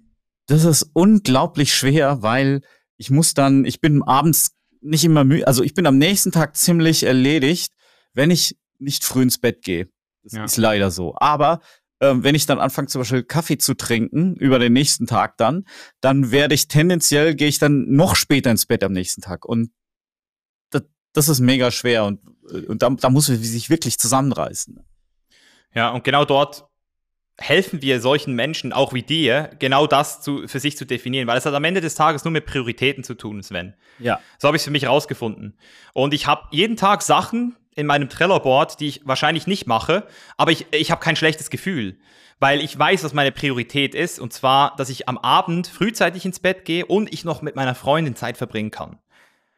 das ist unglaublich schwer, weil ich muss dann, ich bin abends nicht immer müde, also ich bin am nächsten Tag ziemlich erledigt, wenn ich nicht früh ins Bett gehe. Das ja. ist leider so. Aber ähm, wenn ich dann anfange, zum Beispiel Kaffee zu trinken, über den nächsten Tag dann, dann werde ich tendenziell, gehe ich dann noch später ins Bett am nächsten Tag. Und das, ist mega schwer und, und da, da muss man sich wirklich zusammenreißen. Ja, und genau dort helfen wir solchen Menschen, auch wie dir, genau das zu, für sich zu definieren, weil es hat am Ende des Tages nur mit Prioritäten zu tun, Sven. Ja. So habe ich es für mich rausgefunden. Und ich habe jeden Tag Sachen in meinem Trello-Board, die ich wahrscheinlich nicht mache, aber ich, ich habe kein schlechtes Gefühl, weil ich weiß, was meine Priorität ist, und zwar, dass ich am Abend frühzeitig ins Bett gehe und ich noch mit meiner Freundin Zeit verbringen kann.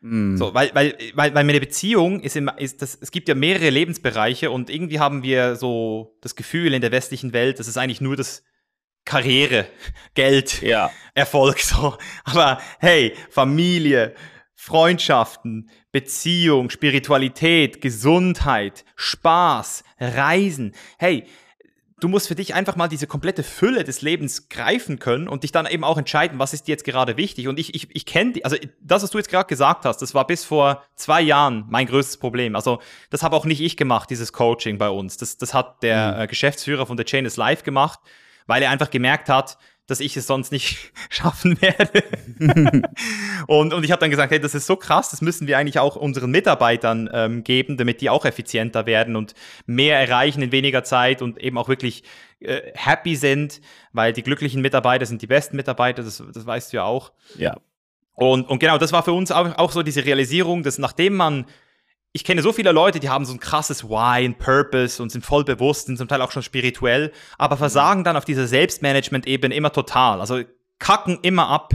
Mm. So, weil, weil, weil, weil meine Beziehung ist, immer, ist das, es gibt ja mehrere Lebensbereiche und irgendwie haben wir so das Gefühl in der westlichen Welt, dass es eigentlich nur das Karriere, Geld, ja. Erfolg, so. Aber hey, Familie, Freundschaften, Beziehung, Spiritualität, Gesundheit, Spaß, Reisen. Hey, du musst für dich einfach mal diese komplette Fülle des Lebens greifen können und dich dann eben auch entscheiden, was ist dir jetzt gerade wichtig. Und ich, ich, ich kenne, also das, was du jetzt gerade gesagt hast, das war bis vor zwei Jahren mein größtes Problem. Also das habe auch nicht ich gemacht, dieses Coaching bei uns. Das, das hat der mhm. äh, Geschäftsführer von The Chain is Live gemacht, weil er einfach gemerkt hat, dass ich es sonst nicht schaffen werde. und, und ich habe dann gesagt, hey, das ist so krass, das müssen wir eigentlich auch unseren Mitarbeitern ähm, geben, damit die auch effizienter werden und mehr erreichen in weniger Zeit und eben auch wirklich äh, happy sind, weil die glücklichen Mitarbeiter sind die besten Mitarbeiter, das, das weißt du ja auch. Ja. Und, und genau, das war für uns auch, auch so diese Realisierung, dass nachdem man ich kenne so viele Leute, die haben so ein krasses Why und Purpose und sind voll bewusst, sind zum Teil auch schon spirituell, aber versagen dann auf dieser Selbstmanagement-Ebene immer total. Also kacken immer ab.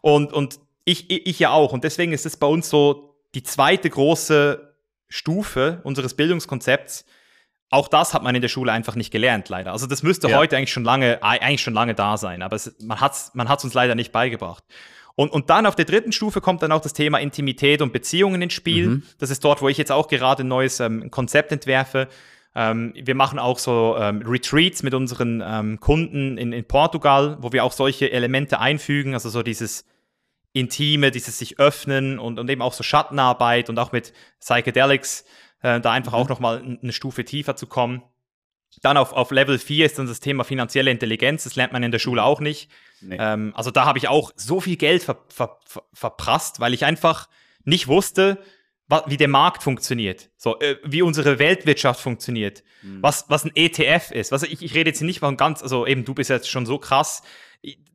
Und, und ich, ich ja auch. Und deswegen ist es bei uns so die zweite große Stufe unseres Bildungskonzepts. Auch das hat man in der Schule einfach nicht gelernt, leider. Also das müsste ja. heute eigentlich schon lange, eigentlich schon lange da sein, aber es, man hat es man hat's uns leider nicht beigebracht. Und, und dann auf der dritten Stufe kommt dann auch das Thema Intimität und Beziehungen ins Spiel. Mhm. Das ist dort, wo ich jetzt auch gerade ein neues ähm, Konzept entwerfe. Ähm, wir machen auch so ähm, Retreats mit unseren ähm, Kunden in, in Portugal, wo wir auch solche Elemente einfügen, also so dieses Intime, dieses sich öffnen und, und eben auch so Schattenarbeit und auch mit Psychedelics, äh, da einfach mhm. auch nochmal eine Stufe tiefer zu kommen. Dann auf, auf Level 4 ist dann das Thema finanzielle Intelligenz. Das lernt man in der Schule auch nicht. Nee. Ähm, also da habe ich auch so viel Geld ver, ver, ver, verprasst, weil ich einfach nicht wusste, wie der Markt funktioniert, so äh, wie unsere Weltwirtschaft funktioniert, mhm. was, was ein ETF ist. Was, ich, ich rede jetzt nicht von ganz, also eben du bist jetzt schon so krass.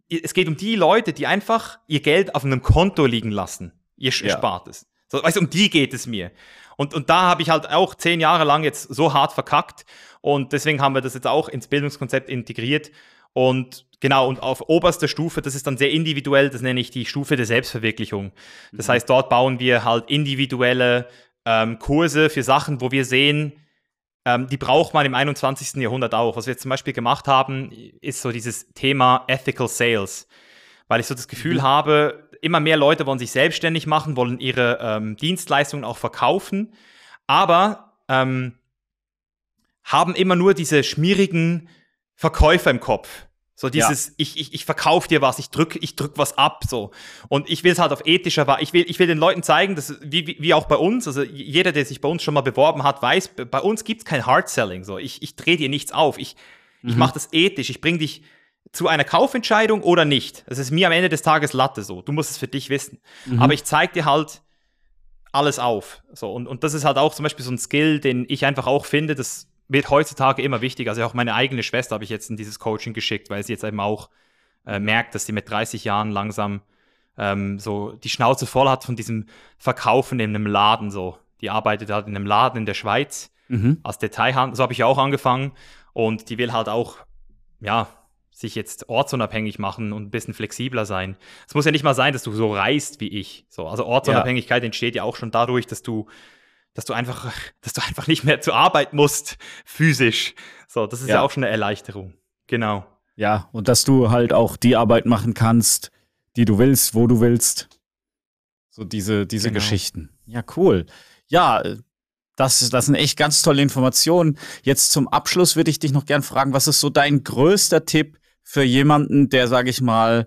Es geht um die Leute, die einfach ihr Geld auf einem Konto liegen lassen, ihr ja. Spartes. So, weißt, um die geht es mir. Und, und da habe ich halt auch zehn Jahre lang jetzt so hart verkackt. Und deswegen haben wir das jetzt auch ins Bildungskonzept integriert. Und genau, und auf oberster Stufe, das ist dann sehr individuell, das nenne ich die Stufe der Selbstverwirklichung. Das mhm. heißt, dort bauen wir halt individuelle ähm, Kurse für Sachen, wo wir sehen, ähm, die braucht man im 21. Jahrhundert auch. Was wir jetzt zum Beispiel gemacht haben, ist so dieses Thema Ethical Sales. Weil ich so das Gefühl mhm. habe, immer mehr Leute wollen sich selbstständig machen, wollen ihre ähm, Dienstleistungen auch verkaufen, aber ähm, haben immer nur diese schmierigen Verkäufer im Kopf. So dieses, ja. ich, ich, ich verkaufe dir was, ich drück, ich drück was ab, so. Und ich will es halt auf ethischer Weise, ich will, ich will den Leuten zeigen, dass, wie, wie, auch bei uns, also jeder, der sich bei uns schon mal beworben hat, weiß, bei uns gibt's kein Hard Selling, so. Ich, ich drehe dir nichts auf, ich, mhm. ich mache das ethisch, ich bring dich zu einer Kaufentscheidung oder nicht. Das ist mir am Ende des Tages Latte, so. Du musst es für dich wissen. Mhm. Aber ich zeig dir halt alles auf, so. Und, und das ist halt auch zum Beispiel so ein Skill, den ich einfach auch finde, dass wird heutzutage immer wichtiger. Also auch meine eigene Schwester habe ich jetzt in dieses Coaching geschickt, weil sie jetzt eben auch äh, merkt, dass sie mit 30 Jahren langsam ähm, so die Schnauze voll hat von diesem Verkaufen in einem Laden. So, die arbeitet halt in einem Laden in der Schweiz mhm. als Detailhandel. So habe ich ja auch angefangen und die will halt auch ja sich jetzt ortsunabhängig machen und ein bisschen flexibler sein. Es muss ja nicht mal sein, dass du so reist wie ich. So, also Ortsunabhängigkeit ja. entsteht ja auch schon dadurch, dass du dass du einfach, dass du einfach nicht mehr zur Arbeit musst, physisch. So, das ist ja, ja auch schon eine Erleichterung. Genau. Ja, und dass du halt auch die Arbeit machen kannst, die du willst, wo du willst. So diese, diese genau. Geschichten. Ja, cool. Ja, das, das sind echt ganz tolle Informationen. Jetzt zum Abschluss würde ich dich noch gern fragen, was ist so dein größter Tipp für jemanden, der, sage ich mal,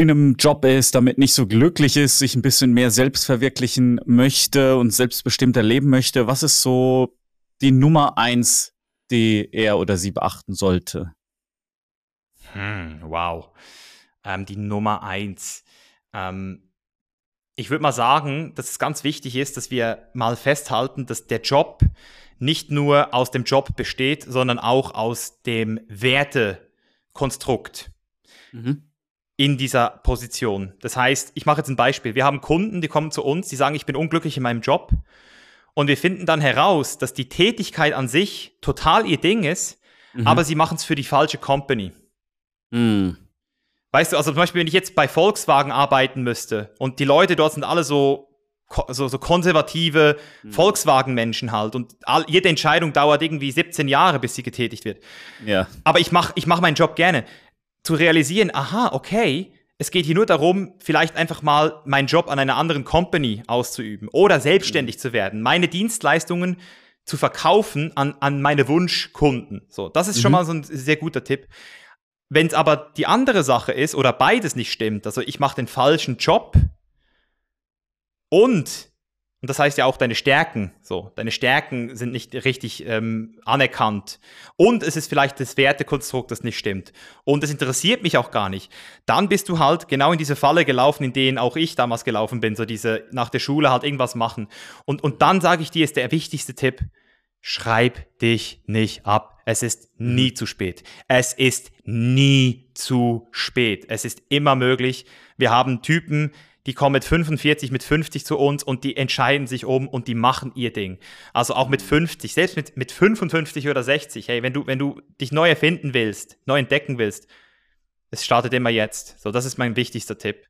in einem Job ist, damit nicht so glücklich ist, sich ein bisschen mehr selbst verwirklichen möchte und selbstbestimmter leben möchte, was ist so die Nummer eins, die er oder sie beachten sollte? Hm, wow. Ähm, die Nummer eins. Ähm, ich würde mal sagen, dass es ganz wichtig ist, dass wir mal festhalten, dass der Job nicht nur aus dem Job besteht, sondern auch aus dem Wertekonstrukt. Mhm in dieser Position. Das heißt, ich mache jetzt ein Beispiel. Wir haben Kunden, die kommen zu uns, die sagen, ich bin unglücklich in meinem Job. Und wir finden dann heraus, dass die Tätigkeit an sich total ihr Ding ist, mhm. aber sie machen es für die falsche Company. Mhm. Weißt du, also zum Beispiel, wenn ich jetzt bei Volkswagen arbeiten müsste und die Leute dort sind alle so so, so konservative mhm. Volkswagen-Menschen halt und all, jede Entscheidung dauert irgendwie 17 Jahre, bis sie getätigt wird. Ja. Aber ich mache ich mach meinen Job gerne zu realisieren, aha, okay, es geht hier nur darum, vielleicht einfach mal meinen Job an einer anderen Company auszuüben oder selbstständig mhm. zu werden, meine Dienstleistungen zu verkaufen an, an meine Wunschkunden. So, das ist mhm. schon mal so ein sehr guter Tipp. Wenn es aber die andere Sache ist oder beides nicht stimmt, also ich mache den falschen Job und und das heißt ja auch deine Stärken. So, deine Stärken sind nicht richtig ähm, anerkannt. Und es ist vielleicht das Wertekonstrukt, das nicht stimmt. Und es interessiert mich auch gar nicht. Dann bist du halt genau in diese Falle gelaufen, in denen auch ich damals gelaufen bin. So diese nach der Schule halt irgendwas machen. Und, und dann sage ich dir, ist der wichtigste Tipp. Schreib dich nicht ab. Es ist nie mhm. zu spät. Es ist nie zu spät. Es ist immer möglich. Wir haben Typen, die kommen mit 45, mit 50 zu uns und die entscheiden sich um und die machen ihr Ding. Also auch mit 50, selbst mit, mit 55 oder 60, hey, wenn du, wenn du dich neu erfinden willst, neu entdecken willst, es startet immer jetzt. So, das ist mein wichtigster Tipp.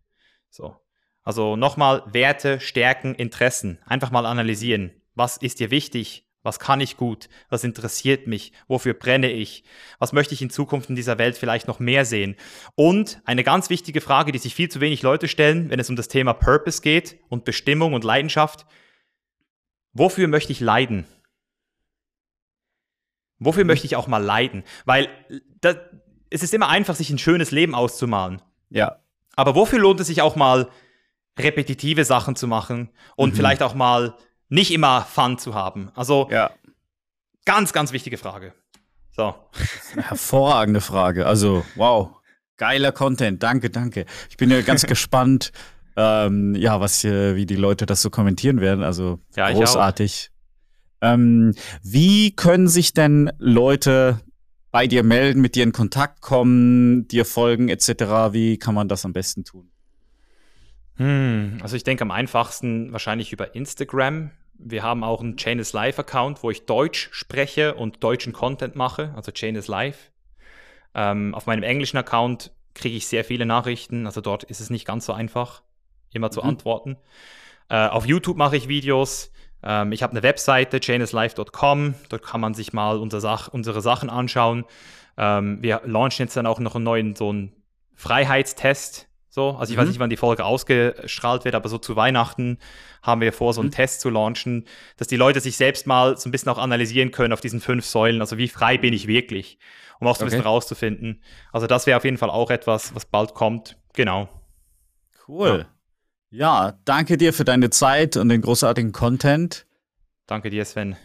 So. Also nochmal Werte, Stärken, Interessen. Einfach mal analysieren. Was ist dir wichtig? Was kann ich gut? Was interessiert mich? Wofür brenne ich? Was möchte ich in Zukunft in dieser Welt vielleicht noch mehr sehen? Und eine ganz wichtige Frage, die sich viel zu wenig Leute stellen, wenn es um das Thema Purpose geht und Bestimmung und Leidenschaft. Wofür möchte ich leiden? Wofür möchte ich auch mal leiden? Weil das, es ist immer einfach, sich ein schönes Leben auszumalen. Ja. Aber wofür lohnt es sich auch mal, repetitive Sachen zu machen und mhm. vielleicht auch mal nicht immer Fun zu haben. Also ja. ganz, ganz wichtige Frage. So. Hervorragende Frage. Also, wow. Geiler Content. Danke, danke. Ich bin ja ganz gespannt, ähm, ja, was hier, wie die Leute das so kommentieren werden. Also ja, großartig. Ähm, wie können sich denn Leute bei dir melden, mit dir in Kontakt kommen, dir folgen etc.? Wie kann man das am besten tun? Hm, also ich denke am einfachsten wahrscheinlich über Instagram. Wir haben auch einen Chain is Live Account, wo ich Deutsch spreche und deutschen Content mache, also Chain is Live. Ähm, auf meinem englischen Account kriege ich sehr viele Nachrichten, also dort ist es nicht ganz so einfach, immer zu mhm. antworten. Äh, auf YouTube mache ich Videos. Ähm, ich habe eine Webseite, chainislife.com, dort kann man sich mal unsere, Sach unsere Sachen anschauen. Ähm, wir launchen jetzt dann auch noch einen neuen so einen Freiheitstest so, also ich mhm. weiß nicht, wann die Folge ausgestrahlt wird, aber so zu Weihnachten haben wir vor, so einen mhm. Test zu launchen, dass die Leute sich selbst mal so ein bisschen auch analysieren können auf diesen fünf Säulen. Also wie frei bin ich wirklich, um auch so ein okay. bisschen rauszufinden. Also das wäre auf jeden Fall auch etwas, was bald kommt. Genau. Cool. Ja. ja, danke dir für deine Zeit und den großartigen Content. Danke dir, Sven.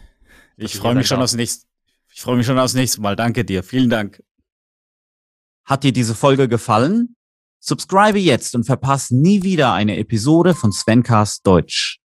Ich freue mich schon aufs nächste. Ich freue mich schon aufs nächste Mal. Danke dir. Vielen Dank. Hat dir diese Folge gefallen? Subscribe jetzt und verpasse nie wieder eine Episode von Svencast Deutsch.